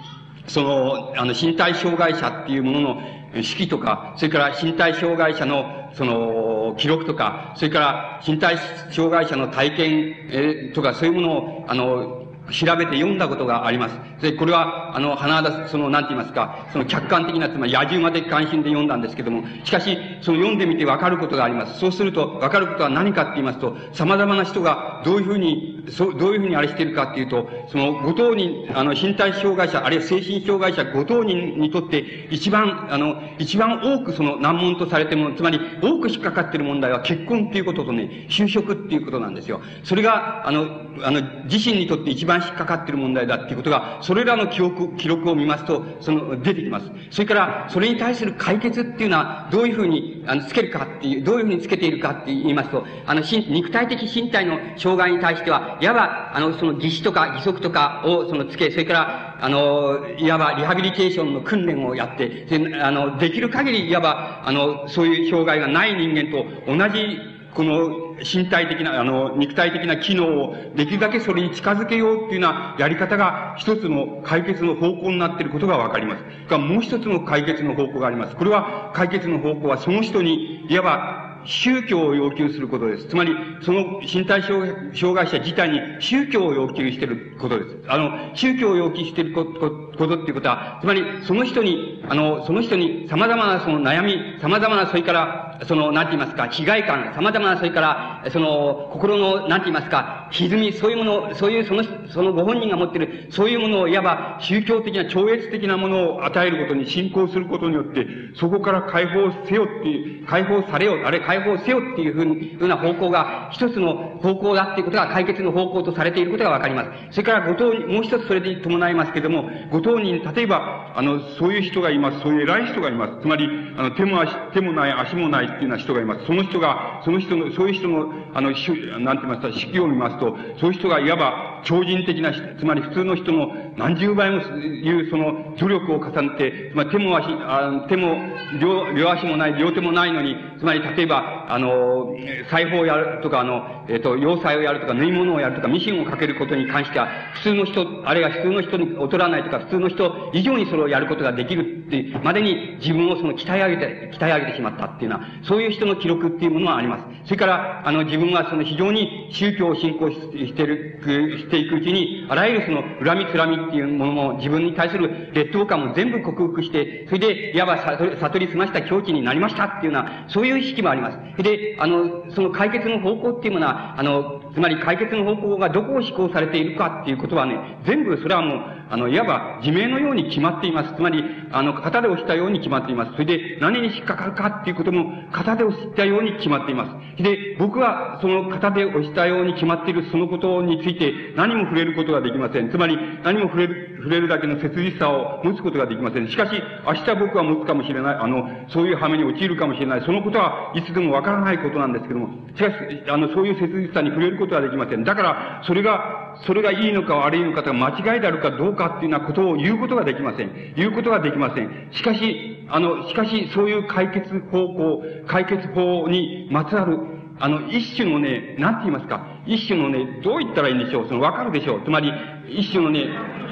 その、あの、身体障害者っていうものの、式とか、それから身体障害者の、その、記録とか、それから身体障害者の体験、とか、そういうものを、あの、調べて読んだことがあります。で、これは、あの、花田、その、なんて言いますか、その客観的な、つまり野獣まで関心で読んだんですけども、しかし、その読んでみてわかることがあります。そうすると、わかることは何かって言いますと、様々な人がどういうふうに、そう、どういうふうにあれしてるかっていうと、その、ご当人、あの、身体障害者、あるいは精神障害者ご当人にとって、一番、あの、一番多くその難問とされてるもの、つまり、多く引っかかっている問題は結婚っていうこととね、就職っていうことなんですよ。それが、あの、あの、自身にとって一番引っかかっている問題だっていうことが、それらの記憶、記録を見ますと、その、出てきます。それから、それに対する解決っていうのは、どういうふうに、あの、つけるかっていう、どういうふうにつけているかって言いますと、あの、肉体的身体の障害に対しては、いわば、あの、その、義手とか義足とかを、その、つけ、それから、あの、いわば、リハビリテーションの訓練をやって、で、あの、できる限り、いわば、あの、そういう障害がない人間と同じこの身体的な、あの、肉体的な機能をできるだけそれに近づけようっていうようなやり方が一つの解決の方向になっていることがわかります。がもう一つの解決の方向があります。これは、解決の方向はその人に、いわば、宗教を要求することです。つまり、その身体障害者自体に宗教を要求していることです。あの、宗教を要求していることことっていうことは、つまり、その人に、あの、その人に様々なその悩み、様々な、それから、その、なんて言いますか、被害感、様々な、それから、その、心の、なんて言いますか、歪み、そういうもの、そういうその、そのご本人が持っている、そういうものを、いわば宗教的な、超越的なものを与えることに信仰することによって、そこから解放せよっていう、解放されよ、あれ解放せよっていうふうに、ふうな方向が、一つの方向だっていうことが解決の方向とされていることがわかります。それから、ご当に、もう一つそれで伴いますけれども、ご当人、例えば、あの、そういう人がいます。そういう偉い人がいます。つまり、あの、手も足、手もない、足もないっていうような人がいます。その人が、その人の、そういう人の、あの、なんて言いますか、式を見ますと、そういう人がいわば、超人的な、つまり普通の人の何十倍もいうその努力を重ねて、つまり手も足、あ手も両、両足もない、両手もないのに、つまり例えば、あの、裁縫をやるとか、あの、えっ、ー、と、洋裁をやるとか、縫い物をやるとか、ミシンをかけることに関しては、普通の人、あるいは普通の人に劣らないとか、普通の人以上にそれをやることができるっていう、までに自分をその鍛え上げて、鍛え上げてしまったっていうのは、そういう人の記録っていうものはあります。それから、あの、自分はその非常に宗教を信仰してる、していくうちに、あらゆるその恨みつらみっていうものも、自分に対する劣等感も全部克服して、それで、いわば悟り済ました境地になりましたっていうような、そういう意識もあります。で、あの、その解決の方向っていうものは、あの、つまり解決の方向がどこを施行されているかっていうことはね、全部それはもう、あの、いわば自明のように決まっています。つまり、あの、型で押したように決まっています。それで、何に引っかかるかっていうことも、型で押したように決まっています。で、僕は、その型で押したように決まっているそのことについて、何も触れることができません。つまり、何も触れる、触れるだけの切実さを持つことができません。しかし、明日僕は持つかもしれない。あの、そういう羽目に陥るかもしれない。そのことはいつでもわからないことなんですけども、しかし、あの、そういう切実さに触れることはできません。だから、それが、それがいいのか悪いのかとか、間違いであるかどうかっていうようなことを言うことができません。言うことができません。しかし、あの、しかし、そういう解決方向、解決法にまつわる、あの、一種のね、なんて言いますか、一種のね、どう言ったらいいんでしょう、その、わかるでしょう？つまり、一種のね、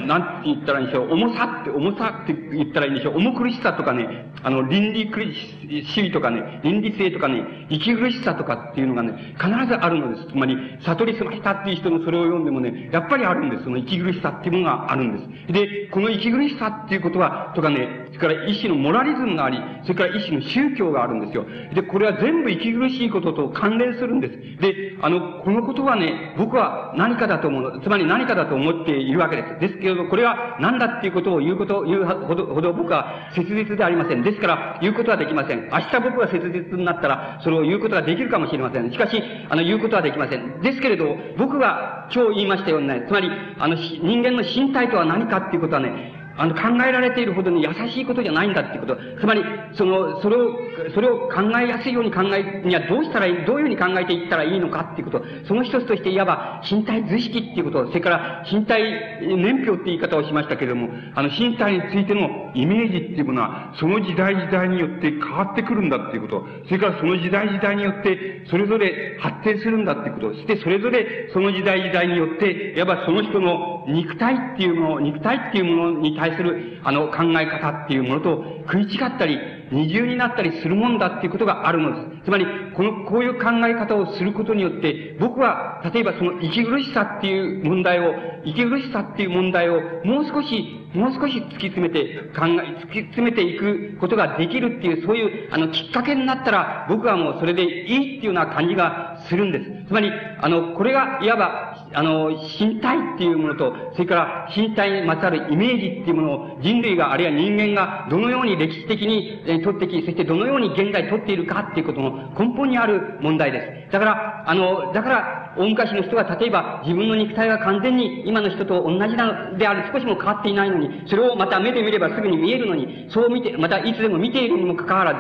なんて言ったらいいんでしょう、重さって、重さって言ったらいいんでしょう、重苦しさとかね、あの、倫理主義とかね、倫理性とかね、息苦しさとかっていうのがね、必ずあるのです。つまり、悟り済ましたっていう人のそれを読んでもね、やっぱりあるんです。その息苦しさっていうものがあるんです。で、この息苦しさっていうことは、とかね、それから一種のモラリズムがあり、それから一種の宗教があるんですよ。で、これは全部息苦しいことと関連するんです。で、あの、このことはね、僕は何かだと思う。つまり何かだと思っているわけです。ですけれど、これは何だっていうことを言うこと、言うほど、ほど僕は切実でありません。ですから、言うことはできません。明日僕が切実になったら、それを言うことができるかもしれません。しかし、あの、言うことはできません。ですけれど、僕が今日言いましたようにね、つまり、あの、人間の身体とは何かっていうことはね、あの、考えられているほどに優しいことじゃないんだっていうこと。つまり、その、それを、それを考えやすいように考えにはどうしたらいい、どういうふうに考えていったらいいのかっていうこと。その一つとしていわば身体図式っていうこと。それから身体年表って言い方をしましたけれども、あの、身体についてのイメージっていうものは、その時代時代によって変わってくるんだっていうこと。それからその時代時代によって、それぞれ発展するんだっていうこと。そしてそれぞれその時代時代によって、いわばその人の肉体っていうもの、肉体っていうものに対する、あの、考え方っていうものと食い違ったり、二重になったりするもんだっていうことがあるのです。つまり、この、こういう考え方をすることによって、僕は、例えばその息苦しさっていう問題を、息苦しさっていう問題を、もう少し、もう少し突き詰めて、考え、突き詰めていくことができるっていう、そういう、あの、きっかけになったら、僕はもうそれでいいっていうような感じがするんです。つまり、あの、これが、いわば、あの、身体っていうものと、それから身体にまつわるイメージっていうものを人類が、あるいは人間がどのように歴史的に、え取ってき、そしてどのように現在取っているかっていうことの根本にある問題です。だから、あの、だから、大昔の人が例えば自分の肉体が完全に今の人と同じなのである、少しも変わっていないのに、それをまた目で見ればすぐに見えるのに、そう見て、またいつでも見ているにもかかわらず、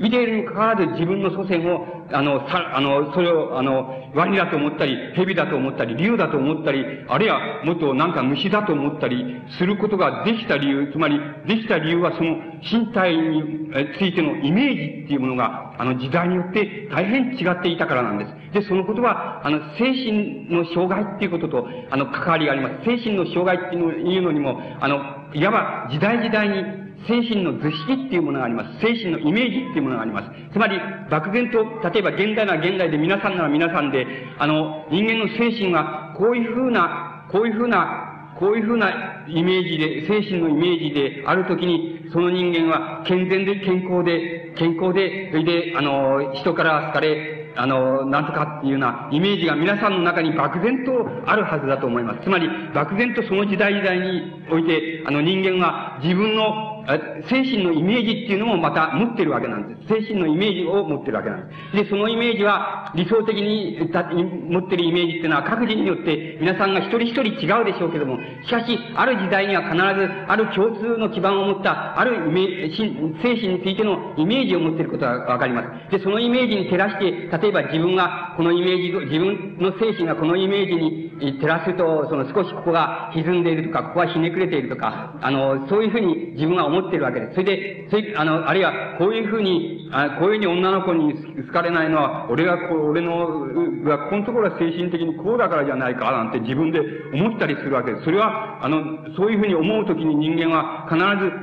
見ているにもかかわらず自分の祖先を、あの、さ、あの、それを、あの、ワニだと思ったり、蛇だと思ったり、竜だと思ったり、あるいはもっとなんか虫だと思ったりすることができた理由、つまり、できた理由はその身体についてのイメージっていうものが、あの、時代によって大変違っていたからなんです。で、そのことは、あの、精神の障害っていうことと、あの、関わりがあります。精神の障害っていうのにも、あの、いわば時代時代に精神の図式っていうものがあります。精神のイメージっていうものがあります。つまり、漠然と、例えば現代なら現代で皆さんなら皆さんで、あの、人間の精神はこういうふうな、こういうふうな、こういうふうなイメージで、精神のイメージであるときに、その人間は健全で健康で、健康で、それで、あの、人から好かれ、あの、なんとかっていうようなイメージが皆さんの中に漠然とあるはずだと思います。つまり、漠然とその時代時代において、あの人間は自分の精神のイメージっていうのもまた持ってるわけなんです。精神のイメージを持ってるわけなんです。で、そのイメージは理想的に持ってるイメージっていうのは各人によって皆さんが一人一人違うでしょうけども、しかし、ある時代には必ずある共通の基盤を持ったあるイメ、精神についてのイメージを持っていることがわかります。で、そのイメージに照らして、例えば自分がこのイメージ、自分の精神がこのイメージに照らすと、その少しここが歪んでいるとか、ここはひねくれているとか、あの、そういうふうに自分が思ってるわけです。それで、それ、あの、あるいは、こういうふうに、あこういうふうに女の子に好かれないのは、俺がこう、俺の、が、このところは精神的にこうだからじゃないか、なんて自分で思ったりするわけです。それは、あの、そういうふうに思うときに人間は必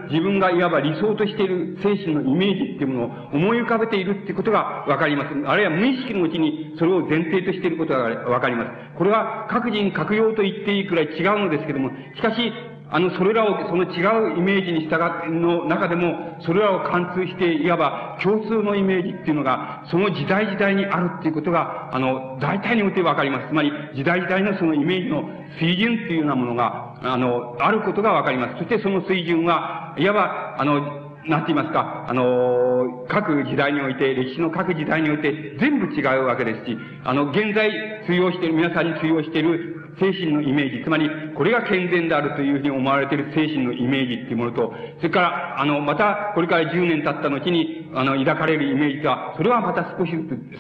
ず自分がいわば理想としている精神のイメージっていうものを思い浮かべているっていうことがわかります。あるいは無意識のうちにそれを前提としていることがわかります。これは各人各用と言っていいくらい違うのですけども、しかし、あの、それらを、その違うイメージに従っての中でも、それらを貫通して、いわば共通のイメージっていうのが、その時代時代にあるっていうことが、あの、大体においてわかります。つまり、時代時代のそのイメージの水準っていうようなものが、あの、あることがわかります。そしてその水準は、いわば、あの、なんて言いますか、あの、各時代において、歴史の各時代において全部違うわけですし、あの、現在通用している、皆さんに通用している精神のイメージ、つまり、これが健全であるというふうに思われている精神のイメージっていうものと、それから、あの、また、これから10年経った後に、あの、抱かれるイメージとは、それはまた少し、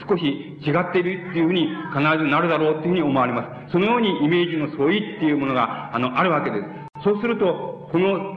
少し違っているっていうふうに必ずなるだろうっていうふうに思われます。そのようにイメージの相違っていうものが、あの、あるわけです。そうすると、この、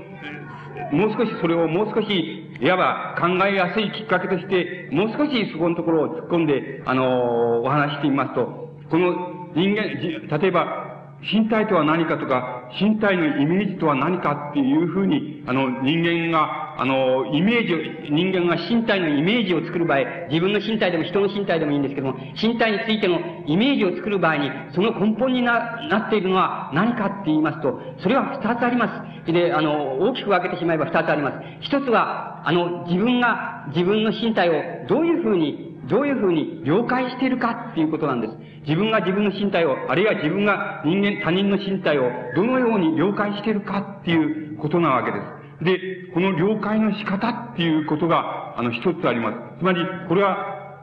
もう少しそれをもう少し、いわば考えやすいきっかけとして、もう少しそこのところを突っ込んで、あの、お話してみますと、この人間、例えば、身体とは何かとか、身体のイメージとは何かっていうふうに、あの、人間が、あの、イメージを、人間が身体のイメージを作る場合、自分の身体でも人の身体でもいいんですけども、身体についてのイメージを作る場合に、その根本にな、なっているのは何かって言いますと、それは二つあります。で、あの、大きく分けてしまえば二つあります。一つは、あの、自分が自分の身体をどういうふうにどういうふうに了解しているかっていうことなんです。自分が自分の身体を、あるいは自分が人間、他人の身体をどのように了解しているかっていうことなわけです。で、この了解の仕方っていうことが、あの、一つあります。つまり、これは、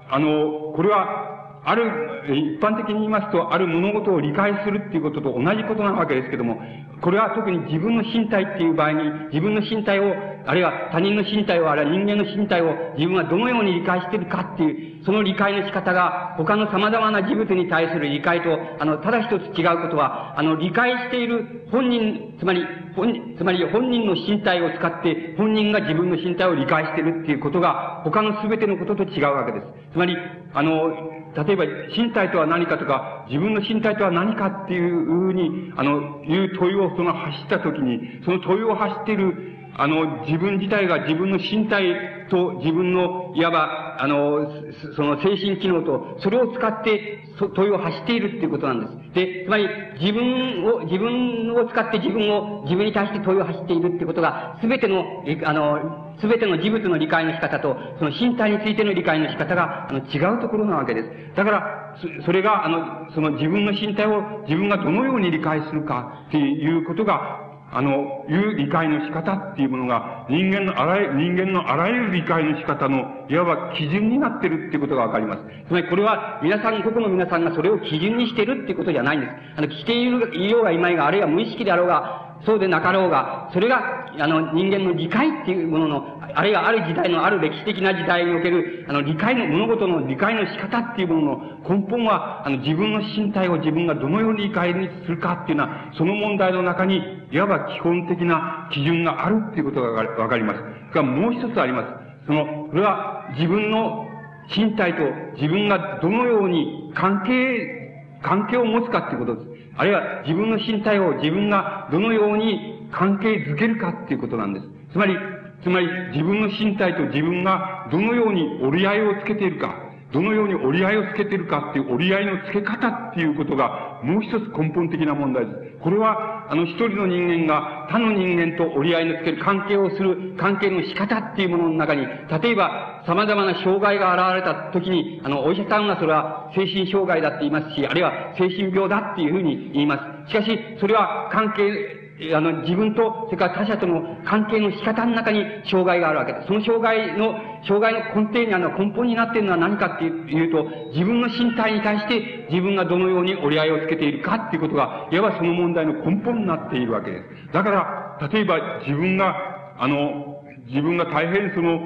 あの、これは、ある、一般的に言いますと、ある物事を理解するっていうことと同じことなわけですけども、これは特に自分の身体っていう場合に、自分の身体を、あるいは他人の身体を、あるいは人間の身体を自分はどのように理解しているかっていう、その理解の仕方が他の様々な事物に対する理解と、あの、ただ一つ違うことは、あの、理解している本人、つまり、本、つまり本人の身体を使って本人が自分の身体を理解しているっていうことが他の全てのことと違うわけです。つまり、あの、例えば、身体とは何かとか、自分の身体とは何かっていうふうに、あの、いう問いをその走った時に、その問いを走っているあの、自分自体が自分の身体と自分の、いわば、あの、その精神機能と、それを使って、問いを発しているっていうことなんです。で、つまり、自分を、自分を使って自分を、自分に対して問いを発しているっていうことが、すべての、あの、すべての事物の理解の仕方と、その身体についての理解の仕方が、あの、違うところなわけです。だから、それが、あの、その自分の身体を自分がどのように理解するかっていうことが、あの、いう理解の仕方っていうものが、人間のあらゆる、人間のあらゆる理解の仕方の、いわば基準になってるっていうことがわかります。つまりこれは、皆さん、個々の皆さんがそれを基準にしてるっていうことじゃないんです。あの、着ている、いようがいまいが、あるいは無意識であろうが、そうでなかろうが、それが、あの、人間の理解っていうものの、あるいはある時代のある歴史的な時代における、あの、理解の、物事の理解の仕方っていうものの根本は、あの、自分の身体を自分がどのように理解するかっていうのは、その問題の中に、いわば基本的な基準があるっていうことがわかります。それからもう一つあります。その、それは自分の身体と自分がどのように関係、関係を持つかっていうことです。あるいは自分の身体を自分がどのように関係づけるかっていうことなんです。つまり、つまり自分の身体と自分がどのように折り合いをつけているか、どのように折り合いをつけてるかっていう折り合いのつけ方っていうことがもう一つ根本的な問題です。これは、あの一人の人間が他の人間と折り合いのつける関係をする関係の仕方っていうものの中に、例えば様々な障害が現れた時に、あの、お医者さんがそれは精神障害だって言いますし、あるいは精神病だっていうふうに言います。しかし、それは関係、あの、自分と、それから他者との関係の仕方の中に障害があるわけです。その障害の、障害の根底にあるのは根本になっているのは何かっていうと、自分の身体に対して自分がどのように折り合いをつけているかっていうことが、いわばその問題の根本になっているわけです。だから、例えば自分が、あの、自分が大変その、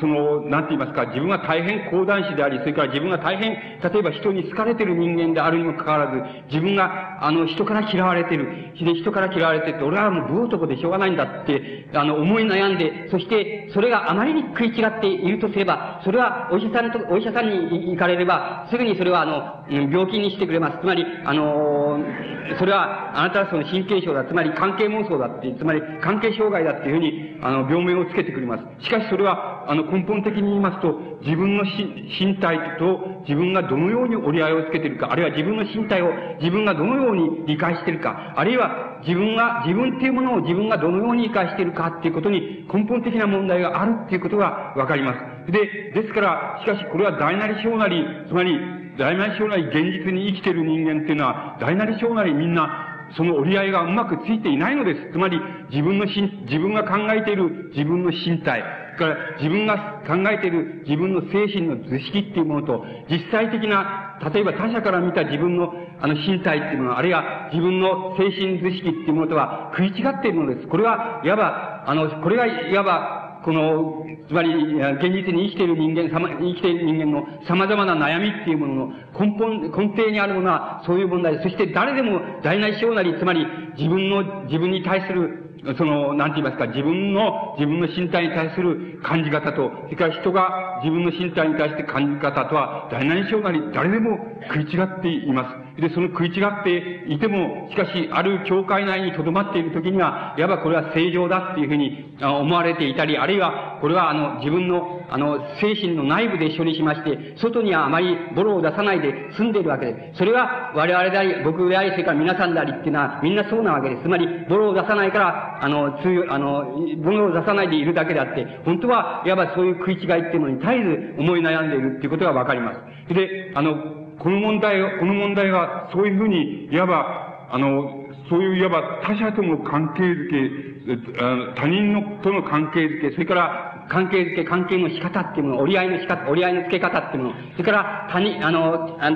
その、なんて言いますか、自分が大変講談師であり、それから自分が大変、例えば人に好かれてる人間であるにもかかわらず、自分が、あの、人から嫌われてる。で、人から嫌われてて、俺はもう武男でしょうがないんだって、あの、思い悩んで、そして、それがあまりに食い違っているとすれば、それは、お医者さんと、お医者さんに行かれれば、すぐにそれは、あの、病気にしてくれます。つまり、あの、それは、あなたはその神経症だ、つまり関係妄想だって、つまり関係障害だっていうふうに、あの、病名をつけてくれます。しかしそれは、あの、根本的に言いますと、自分の身体と自分がどのように折り合いをつけているか、あるいは自分の身体を自分がどのように理解しているか、あるいは自分が、自分っていうものを自分がどのように理解しているかっていうことに根本的な問題があるっていうことがわかります。で、ですから、しかしこれは大なり小なり、つまり、大なり小なり現実に生きている人間っていうのは、大なり小なりみんなその折り合いがうまくついていないのです。つまり、自分のし自分が考えている自分の身体、から自分が考えている自分の精神の図式っていうものと、実際的な、例えば他者から見た自分のあの身体っていうもの、あるいは自分の精神図式っていうものとは食い違っているのです。これは、いわば、あの、これがいわば、この、つまり、現実に生きている人間、生きている人間の様々な悩みっていうものの根本、根底にあるものはそういう問題そして誰でも大なり小なり、つまり自分の、自分に対するその、なんて言いますか、自分の、自分の身体に対する感じ方と、それから人が自分の身体に対して感じ方とは、誰なりしょうなり、誰でも食い違っています。で、その食い違っていても、しかし、ある教会内に留まっている時には、いわばこれは正常だっていうふうに思われていたり、あるいは、これはあの、自分の、あの、精神の内部で処理しまして、外にはあまりボロを出さないで済んでいるわけです。それは、我々であり、僕であり、それから皆さんでありっていうのは、みんなそうなわけです。つまり、ボロを出さないから、あの、つあの、ボロを出さないでいるだけであって、本当は、いわばそういう食い違いっていうのに絶えず思い悩んでいるっていうことがわかります。で、あの、この問題この問題は、そういうふうに、いわば、あの、そういういわば他者との関係づけ、他人のとの関係づけ、それから関係づけ、関係の仕方っていうもの、折り合いの仕方、折り合いの付け方っていうもの、それから他人、あの、あ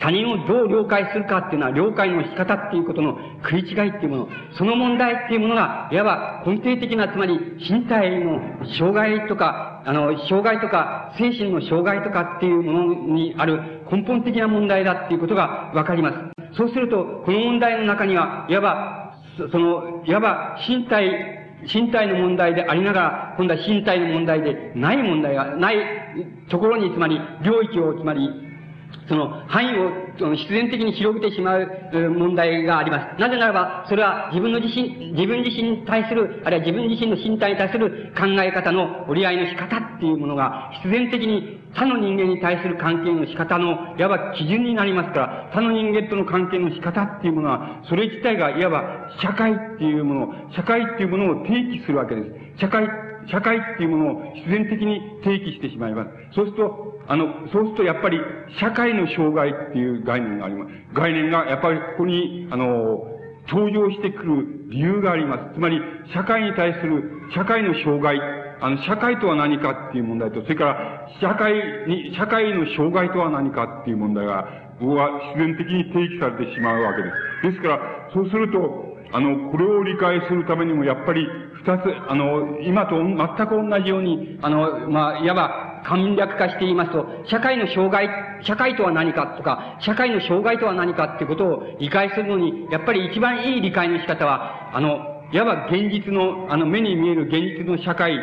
他人をどう了解するかっていうのは、了解の仕方っていうことの食い違いっていうもの、その問題っていうものが、いわば根底的な、つまり身体の障害とか、あの、障害とか、精神の障害とかっていうものにある根本的な問題だっていうことがわかります。そうすると、この問題の中には、いわば、その、いわば身体、身体の問題でありながら、今度は身体の問題でない問題が、ないところに、つまり、領域を、つまり、その範囲を必然的に広げてしまう問題があります。なぜならば、それは自分の自身、自分自身に対する、あるいは自分自身の身体に対する考え方の折り合いの仕方っていうものが必然的に他の人間に対する関係の仕方の、いわば基準になりますから、他の人間との関係の仕方っていうものは、それ自体がいわば社会っていうもの、社会っていうものを定義するわけです。社会社会っていうものを必然的に提起してしまいます。そうすると、あの、そうするとやっぱり社会の障害っていう概念があります。概念がやっぱりここに、あの、登場してくる理由があります。つまり、社会に対する、社会の障害、あの、社会とは何かっていう問題と、それから、社会に、社会の障害とは何かっていう問題が、は必然的に提起されてしまうわけです。ですから、そうすると、あの、これを理解するためにも、やっぱり、二つ、あの、今と全く同じように、あの、まあ、いわば、簡略化して言いますと、社会の障害、社会とは何かとか、社会の障害とは何かってことを理解するのに、やっぱり一番いい理解の仕方は、あの、いわば現実の、あの、目に見える現実の社会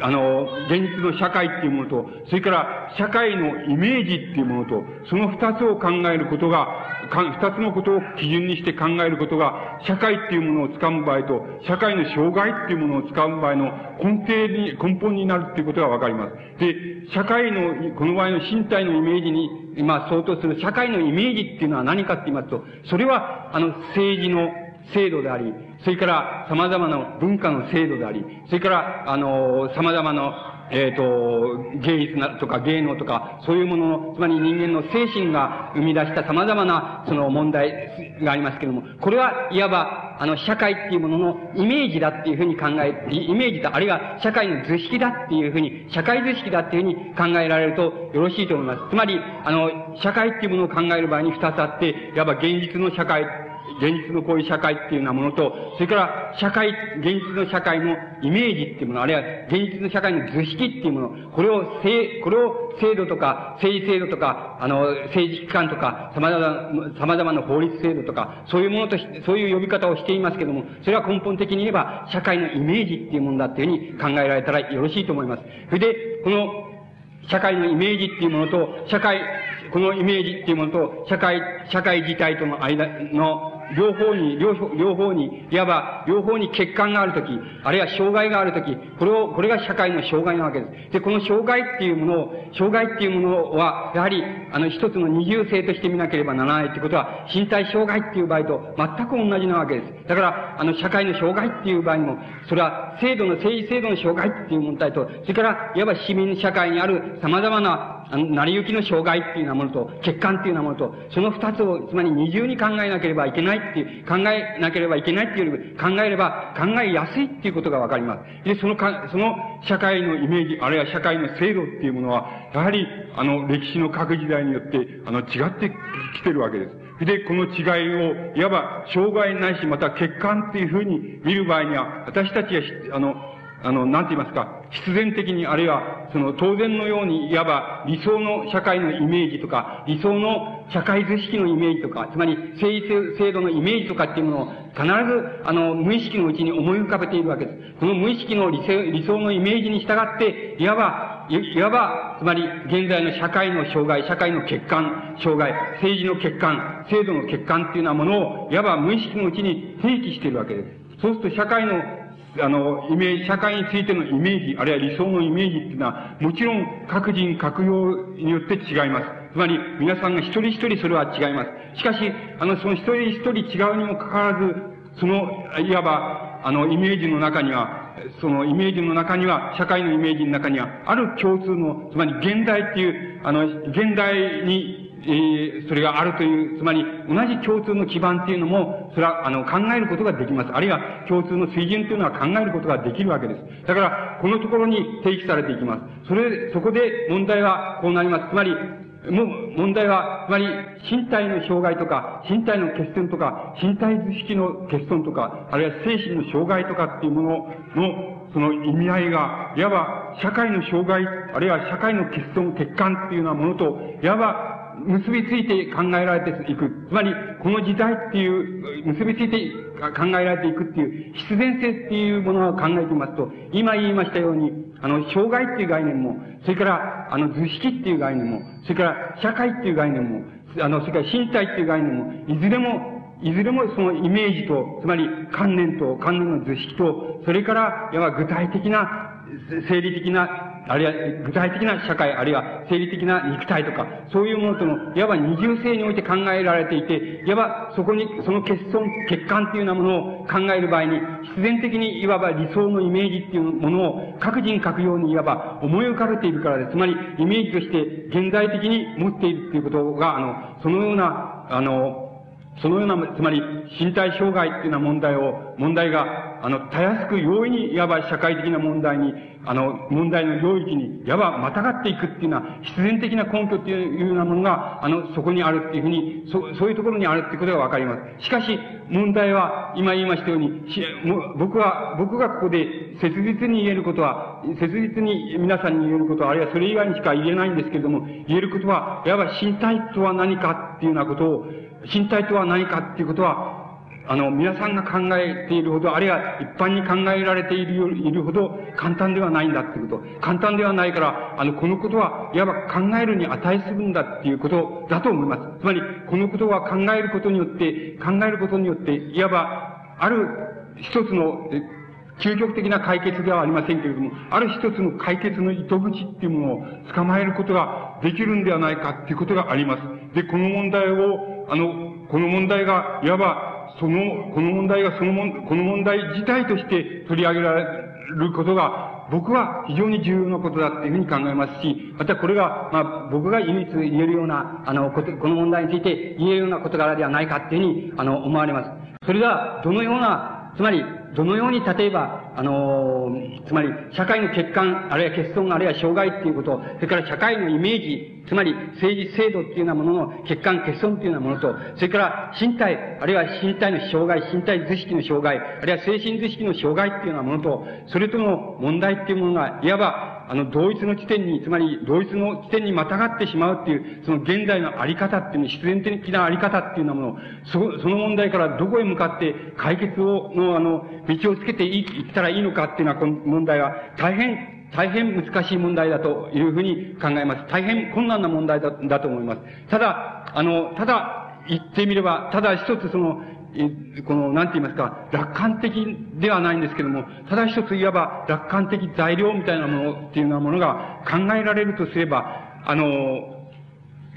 あの、現実の社会っていうものと、それから社会のイメージっていうものと、その二つを考えることが、二つのことを基準にして考えることが、社会っていうものを掴む場合と、社会の障害っていうものを掴む場合の根底に、根本になるっていうことがわかります。で、社会の、この場合の身体のイメージに、まあ相当する社会のイメージっていうのは何かって言いますと、それは、あの、政治の制度であり、それから様々な文化の制度であり、それから、あの、様々な、えっ、ー、と、芸術なとか芸能とか、そういうものの、つまり人間の精神が生み出した様々な、その問題がありますけれども、これはいわば、あの、社会っていうもののイメージだっていうふうに考え、イメージだ、あるいは社会の図式だっていうふうに、社会図式だっていうふうに考えられるとよろしいと思います。つまり、あの、社会っていうものを考える場合に二つあって、いわば現実の社会、現実のこういう社会っていうようなものと、それから社会、現実の社会のイメージっていうもの、あるいは現実の社会の図式っていうもの、これを、これを制度とか、政治制度とか、あの、政治機関とか、様々、様々な法律制度とか、そういうものとそういう呼び方をしていますけども、それは根本的に言えば、社会のイメージっていうものだっていうふうに考えられたらよろしいと思います。それで、この、社会のイメージっていうものと、社会、このイメージっていうものと、社会、社会自体との間の両方に、両方、両方に、いわば、両方に欠陥があるとき、あるいは障害があるとき、これを、これが社会の障害なわけです。で、この障害っていうものを、障害っていうものは、やはり、あの、一つの二重性として見なければならないってことは、身体障害っていう場合と全く同じなわけです。だから、あの、社会の障害っていう場合も、それは、制度の、政治制度の障害っていう問題と、それから、いわば市民社会にある様々なあの、成り行きの障害っていうようなものと、欠陥っていうようなものと、その二つを、つまり二重に考えなければいけないっていう、考えなければいけないっていうより考えれば考えやすいっていうことがわかります。で、そのか、その社会のイメージ、あるいは社会の制度っていうものは、やはり、あの、歴史の各時代によって、あの、違ってきてるわけです。で、この違いを、いわば、障害ないし、また欠陥っていうふうに見る場合には、私たちが、あの、あの、なんて言いますか、必然的に、あるいは、その、当然のように、いわば、理想の社会のイメージとか、理想の社会図式のイメージとか、つまり、政治制度のイメージとかっていうものを、必ず、あの、無意識のうちに思い浮かべているわけです。この無意識の理理想のイメージに従って、いわば、いわば、つまり、現在の社会の障害、社会の欠陥、障害、政治の欠陥、制度の欠陥っていうようなものを、いわば無意識のうちに提起しているわけです。そうすると社会のあの、イメージ、社会についてのイメージ、あるいは理想のイメージっていうのは、もちろん各人各用によって違います。つまり、皆さんが一人一人それは違います。しかし、あの、その一人一人違うにもかかわらず、その、いわば、あの、イメージの中には、そのイメージの中には、社会のイメージの中には、ある共通の、つまり現代っていう、あの、現代にえー、それがあるという、つまり同じ共通の基盤っていうのも、それは、あの、考えることができます。あるいは共通の水準というのは考えることができるわけです。だから、このところに提起されていきます。それ、そこで問題はこうなります。つまり、もう、問題は、つまり、身体の障害とか、身体の欠損とか、身体図式の欠損とか、あるいは精神の障害とかっていうものの、その意味合いが、いわば、社会の障害、あるいは社会の欠損、欠陥っていうようなものと、いわば、結びついて考えられていく。つまり、この時代っていう、結びついて考えられていくっていう、必然性っていうものを考えてみますと、今言いましたように、あの、障害っていう概念も、それから、あの、図式っていう概念も、それから、社会っていう概念も、あの、それから身体っていう概念も、いずれも、いずれもそのイメージと、つまり観念と、観念の図式と、それから、いわば具体的な、生理的なあるいは具体的な社会、あるいは生理的な肉体とか、そういうものとの、いわば二重性において考えられていて、いわばそこに、その欠損、欠陥っていうようなものを考える場合に、必然的にいわば理想のイメージっていうものを各人各様にいわば思い浮かべているからです。つまり、イメージとして現在的に持っているっていうことが、あの、そのような、あの、そのような、つまり、身体障害っていうような問題を、問題が、あの、たやすく容易に、いわば社会的な問題に、あの、問題の領域に、いわばまたがっていくっていうのは、必然的な根拠っていうようなものが、あの、そこにあるっていうふうに、そ、そういうところにあるっていうことがわかります。しかし、問題は、今言いましたように、しも僕は、僕がここで切実に言えることは、切実に皆さんに言えることは、あるいはそれ以外にしか言えないんですけれども、言えることは、いわば身体とは何かっていうようなことを、身体とは何かっていうことは、あの、皆さんが考えているほど、あるいは一般に考えられているいるほど簡単ではないんだっていうこと。簡単ではないから、あの、このことはいわば考えるに値するんだっていうことだと思います。つまり、このことは考えることによって、考えることによって、いわば、ある一つの、究極的な解決ではありませんけれども、ある一つの解決の糸口っていうものを捕まえることができるんではないかっていうことがあります。で、この問題を、あの、この問題が、いわばその、この問題がそのもん、この問題自体として取り上げられることが、僕は非常に重要なことだっていうふうに考えますし、またこれが、まあ、僕が唯一言えるような、あの、ここの問題について言えるような事柄ではないかっていうふうに、あの、思われます。それが、どのような、つまり、どのように例えば、あのー、つまり、社会の欠陥、あるいは欠損、あるいは障害っていうこと、それから社会のイメージ、つまり政治制度っていうようなものの欠陥、欠損っていうようなものと、それから身体、あるいは身体の障害、身体図式の障害、あるいは精神図式の障害っていうようなものと、それとの問題っていうものが、いわば、あの、同一の地点に、つまり、同一の地点にまたがってしまうっていう、その現在のあり方っていうの、必然的なあり方っていうようなもの、そ、その問題からどこへ向かって解決を、の、あの、道をつけてい、ったらいいのかっていうのは、この問題は、大変、大変難しい問題だというふうに考えます。大変困難な問題だだと思います。ただ、あの、ただ、言ってみれば、ただ一つその、この、なんて言いますか、楽観的ではないんですけども、ただ一ついわば楽観的材料みたいなものっていうようなものが考えられるとすれば、あの、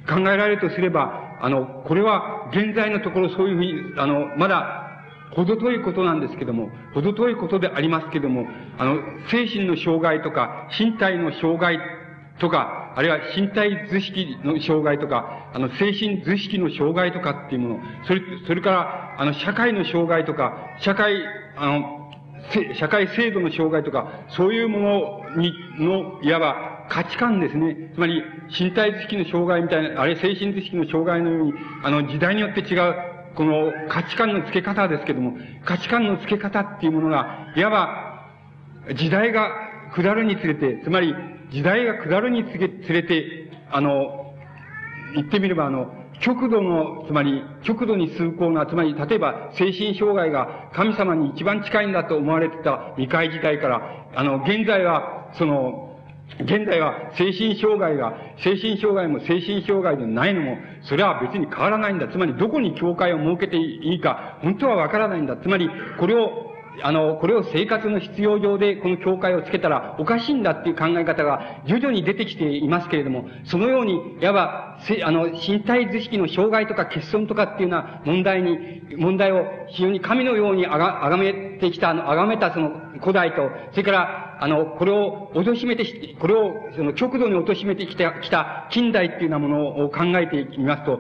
考えられるとすれば、あの、これは現在のところそういうふうに、あの、まだ、ほど遠いことなんですけども、ほど遠いことでありますけども、あの、精神の障害とか、身体の障害とか、あるいは身体図式の障害とか、あの、精神図式の障害とかっていうもの、それ、それから、あの、社会の障害とか、社会、あの、社会制度の障害とか、そういうものに、の、いわば価値観ですね。つまり、身体図式の障害みたいな、あれ精神図式の障害のように、あの、時代によって違う、この価値観の付け方ですけども、価値観の付け方っていうものが、いわば、時代が下るにつれて、つまり、時代が下るにつれて、あの、言ってみればあの、極度の、つまり、極度に崇高な、つまり、例えば、精神障害が神様に一番近いんだと思われてた未開時代から、あの、現在は、その、現在は精神障害が、精神障害も精神障害でないのも、それは別に変わらないんだ。つまり、どこに境界を設けていいか、本当はわからないんだ。つまり、これをあの、これを生活の必要上でこの境界をつけたらおかしいんだっていう考え方が徐々に出てきていますけれども、そのように、いわば、あの、身体図式の障害とか欠損とかっていうような問題に、問題を非常に神のようにあが、あがめてきた、あの、あがめたその古代と、それから、あの、これを貶めて、これをその極度に貶めてきた、きた近代っていうようなものを考えてみますと、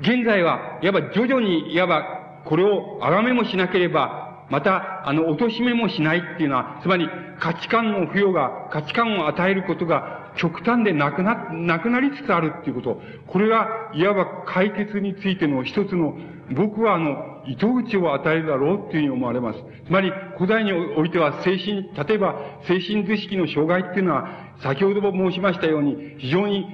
現在は、いわば徐々に、いわば、これをあがめもしなければ、また、あの、貶めもしないっていうのは、つまり、価値観の付与が、価値観を与えることが極端でなくな、なくなりつつあるっていうこと。これが、いわば解決についての一つの、僕はあの、糸口を与えるだろうっていうふうに思われます。つまり、古代においては精神、例えば精神図式の障害っていうのは、先ほども申しましたように、非常に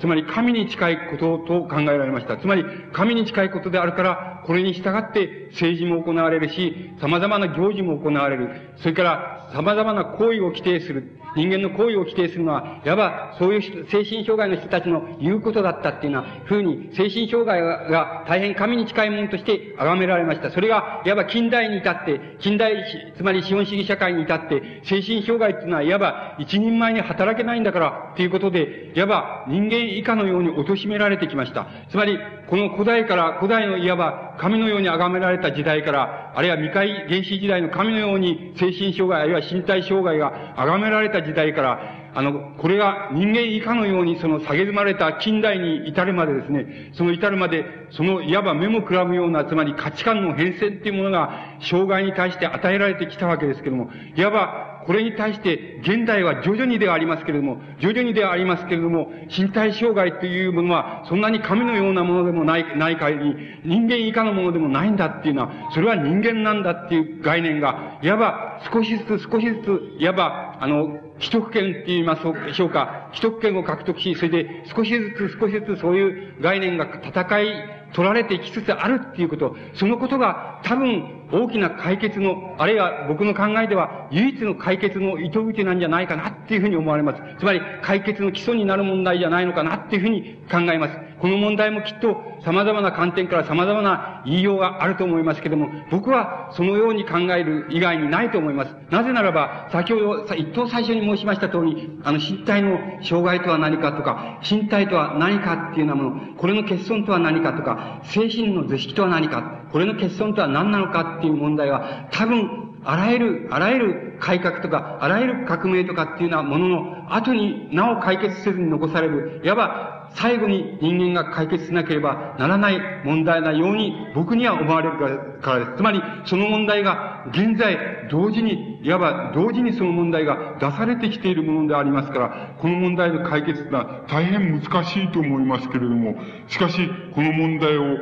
つまり神に近いことと考えられました。つまり神に近いことであるから、これに従って政治も行われるし、様々な行事も行われる。それから様々な行為を規定する。人間の行為を規定するのは、いわばそういう精神障害の人たちの言うことだったっていうような風に、精神障害が大変神に近いものとして崇められました。それが、いわば近代に至って、近代、つまり資本主義社会に至って、精神障害っていうのは、いわば一人前に働けないんだから、っていうことで、いわば人間以下のように貶められてきました。つまり、この古代から、古代のいわば神のように崇められた時代から、あるいは未開原始時代の神のように精神障害、あるいは身体障害が崇められた時代時代から、あの、これが人間以下のようにその下げまれた近代に至るまでですね、その至るまで、そのいわば目もくらむような、つまり価値観の変遷っていうものが、障害に対して与えられてきたわけですけども、いわばこれに対して、現代は徐々にではありますけれども、徐々にではありますけれども、身体障害というものは、そんなに神のようなものでもない、ない限り、人間以下のものでもないんだっていうのは、それは人間なんだっていう概念が、いわば少しずつ少しずつ、いわば、あの、既得権って言いますでしょうか、既得権を獲得し、それで少しずつ少しずつそういう概念が戦い取られてきつつあるっていうこと、そのことが多分大きな解決の、あるいは僕の考えでは唯一の解決の糸口なんじゃないかなっていうふうに思われます。つまり解決の基礎になる問題じゃないのかなっていうふうに考えます。この問題もきっと様々な観点から様々な言いようがあると思いますけども、僕はそのように考える以外にないと思います。なぜならば、先ほど一等最初に申しました通り、あの身体の障害とは何かとか、身体とは何かっていうようなもの、これの欠損とは何かとか、精神の図式とは何か、これの欠損とは何なのかっていう問題は、多分あらゆる、あらゆる改革とか、あらゆる革命とかっていうようなものの後になお解決せずに残される、いわば最後に人間が解決しなければならない問題なように僕には思われるからです。つまり、その問題が現在同時に、いわば同時にその問題が出されてきているものでありますから、この問題の解決は大変難しいと思いますけれども、しかし、この問題を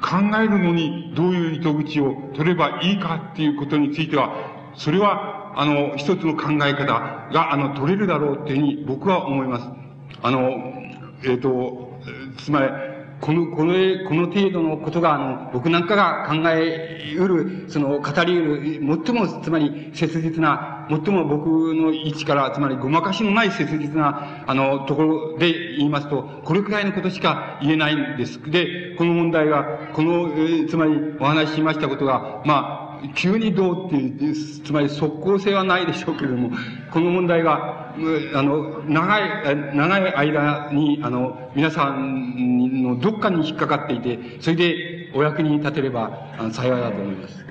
考えるのにどういう糸口を取ればいいかっていうことについては、それは、あの、一つの考え方が、あの、取れるだろうっていうふうに僕は思います。あの、えっ、ー、と、つまり、この、この、この程度のことが、あの、僕なんかが考えうる、その、語りうる、最も、つまり、切実な、最も僕の位置から、つまり、ごまかしのない切実な、あの、ところで言いますと、これくらいのことしか言えないんです。で、この問題が、この、えつまり、お話ししましたことが、まあ、急にどうっていう、つまり即効性はないでしょうけれども、この問題が、あの、長い、長い間に、あの、皆さんのどっかに引っかかっていて、それでお役に立てれば幸いだと思います。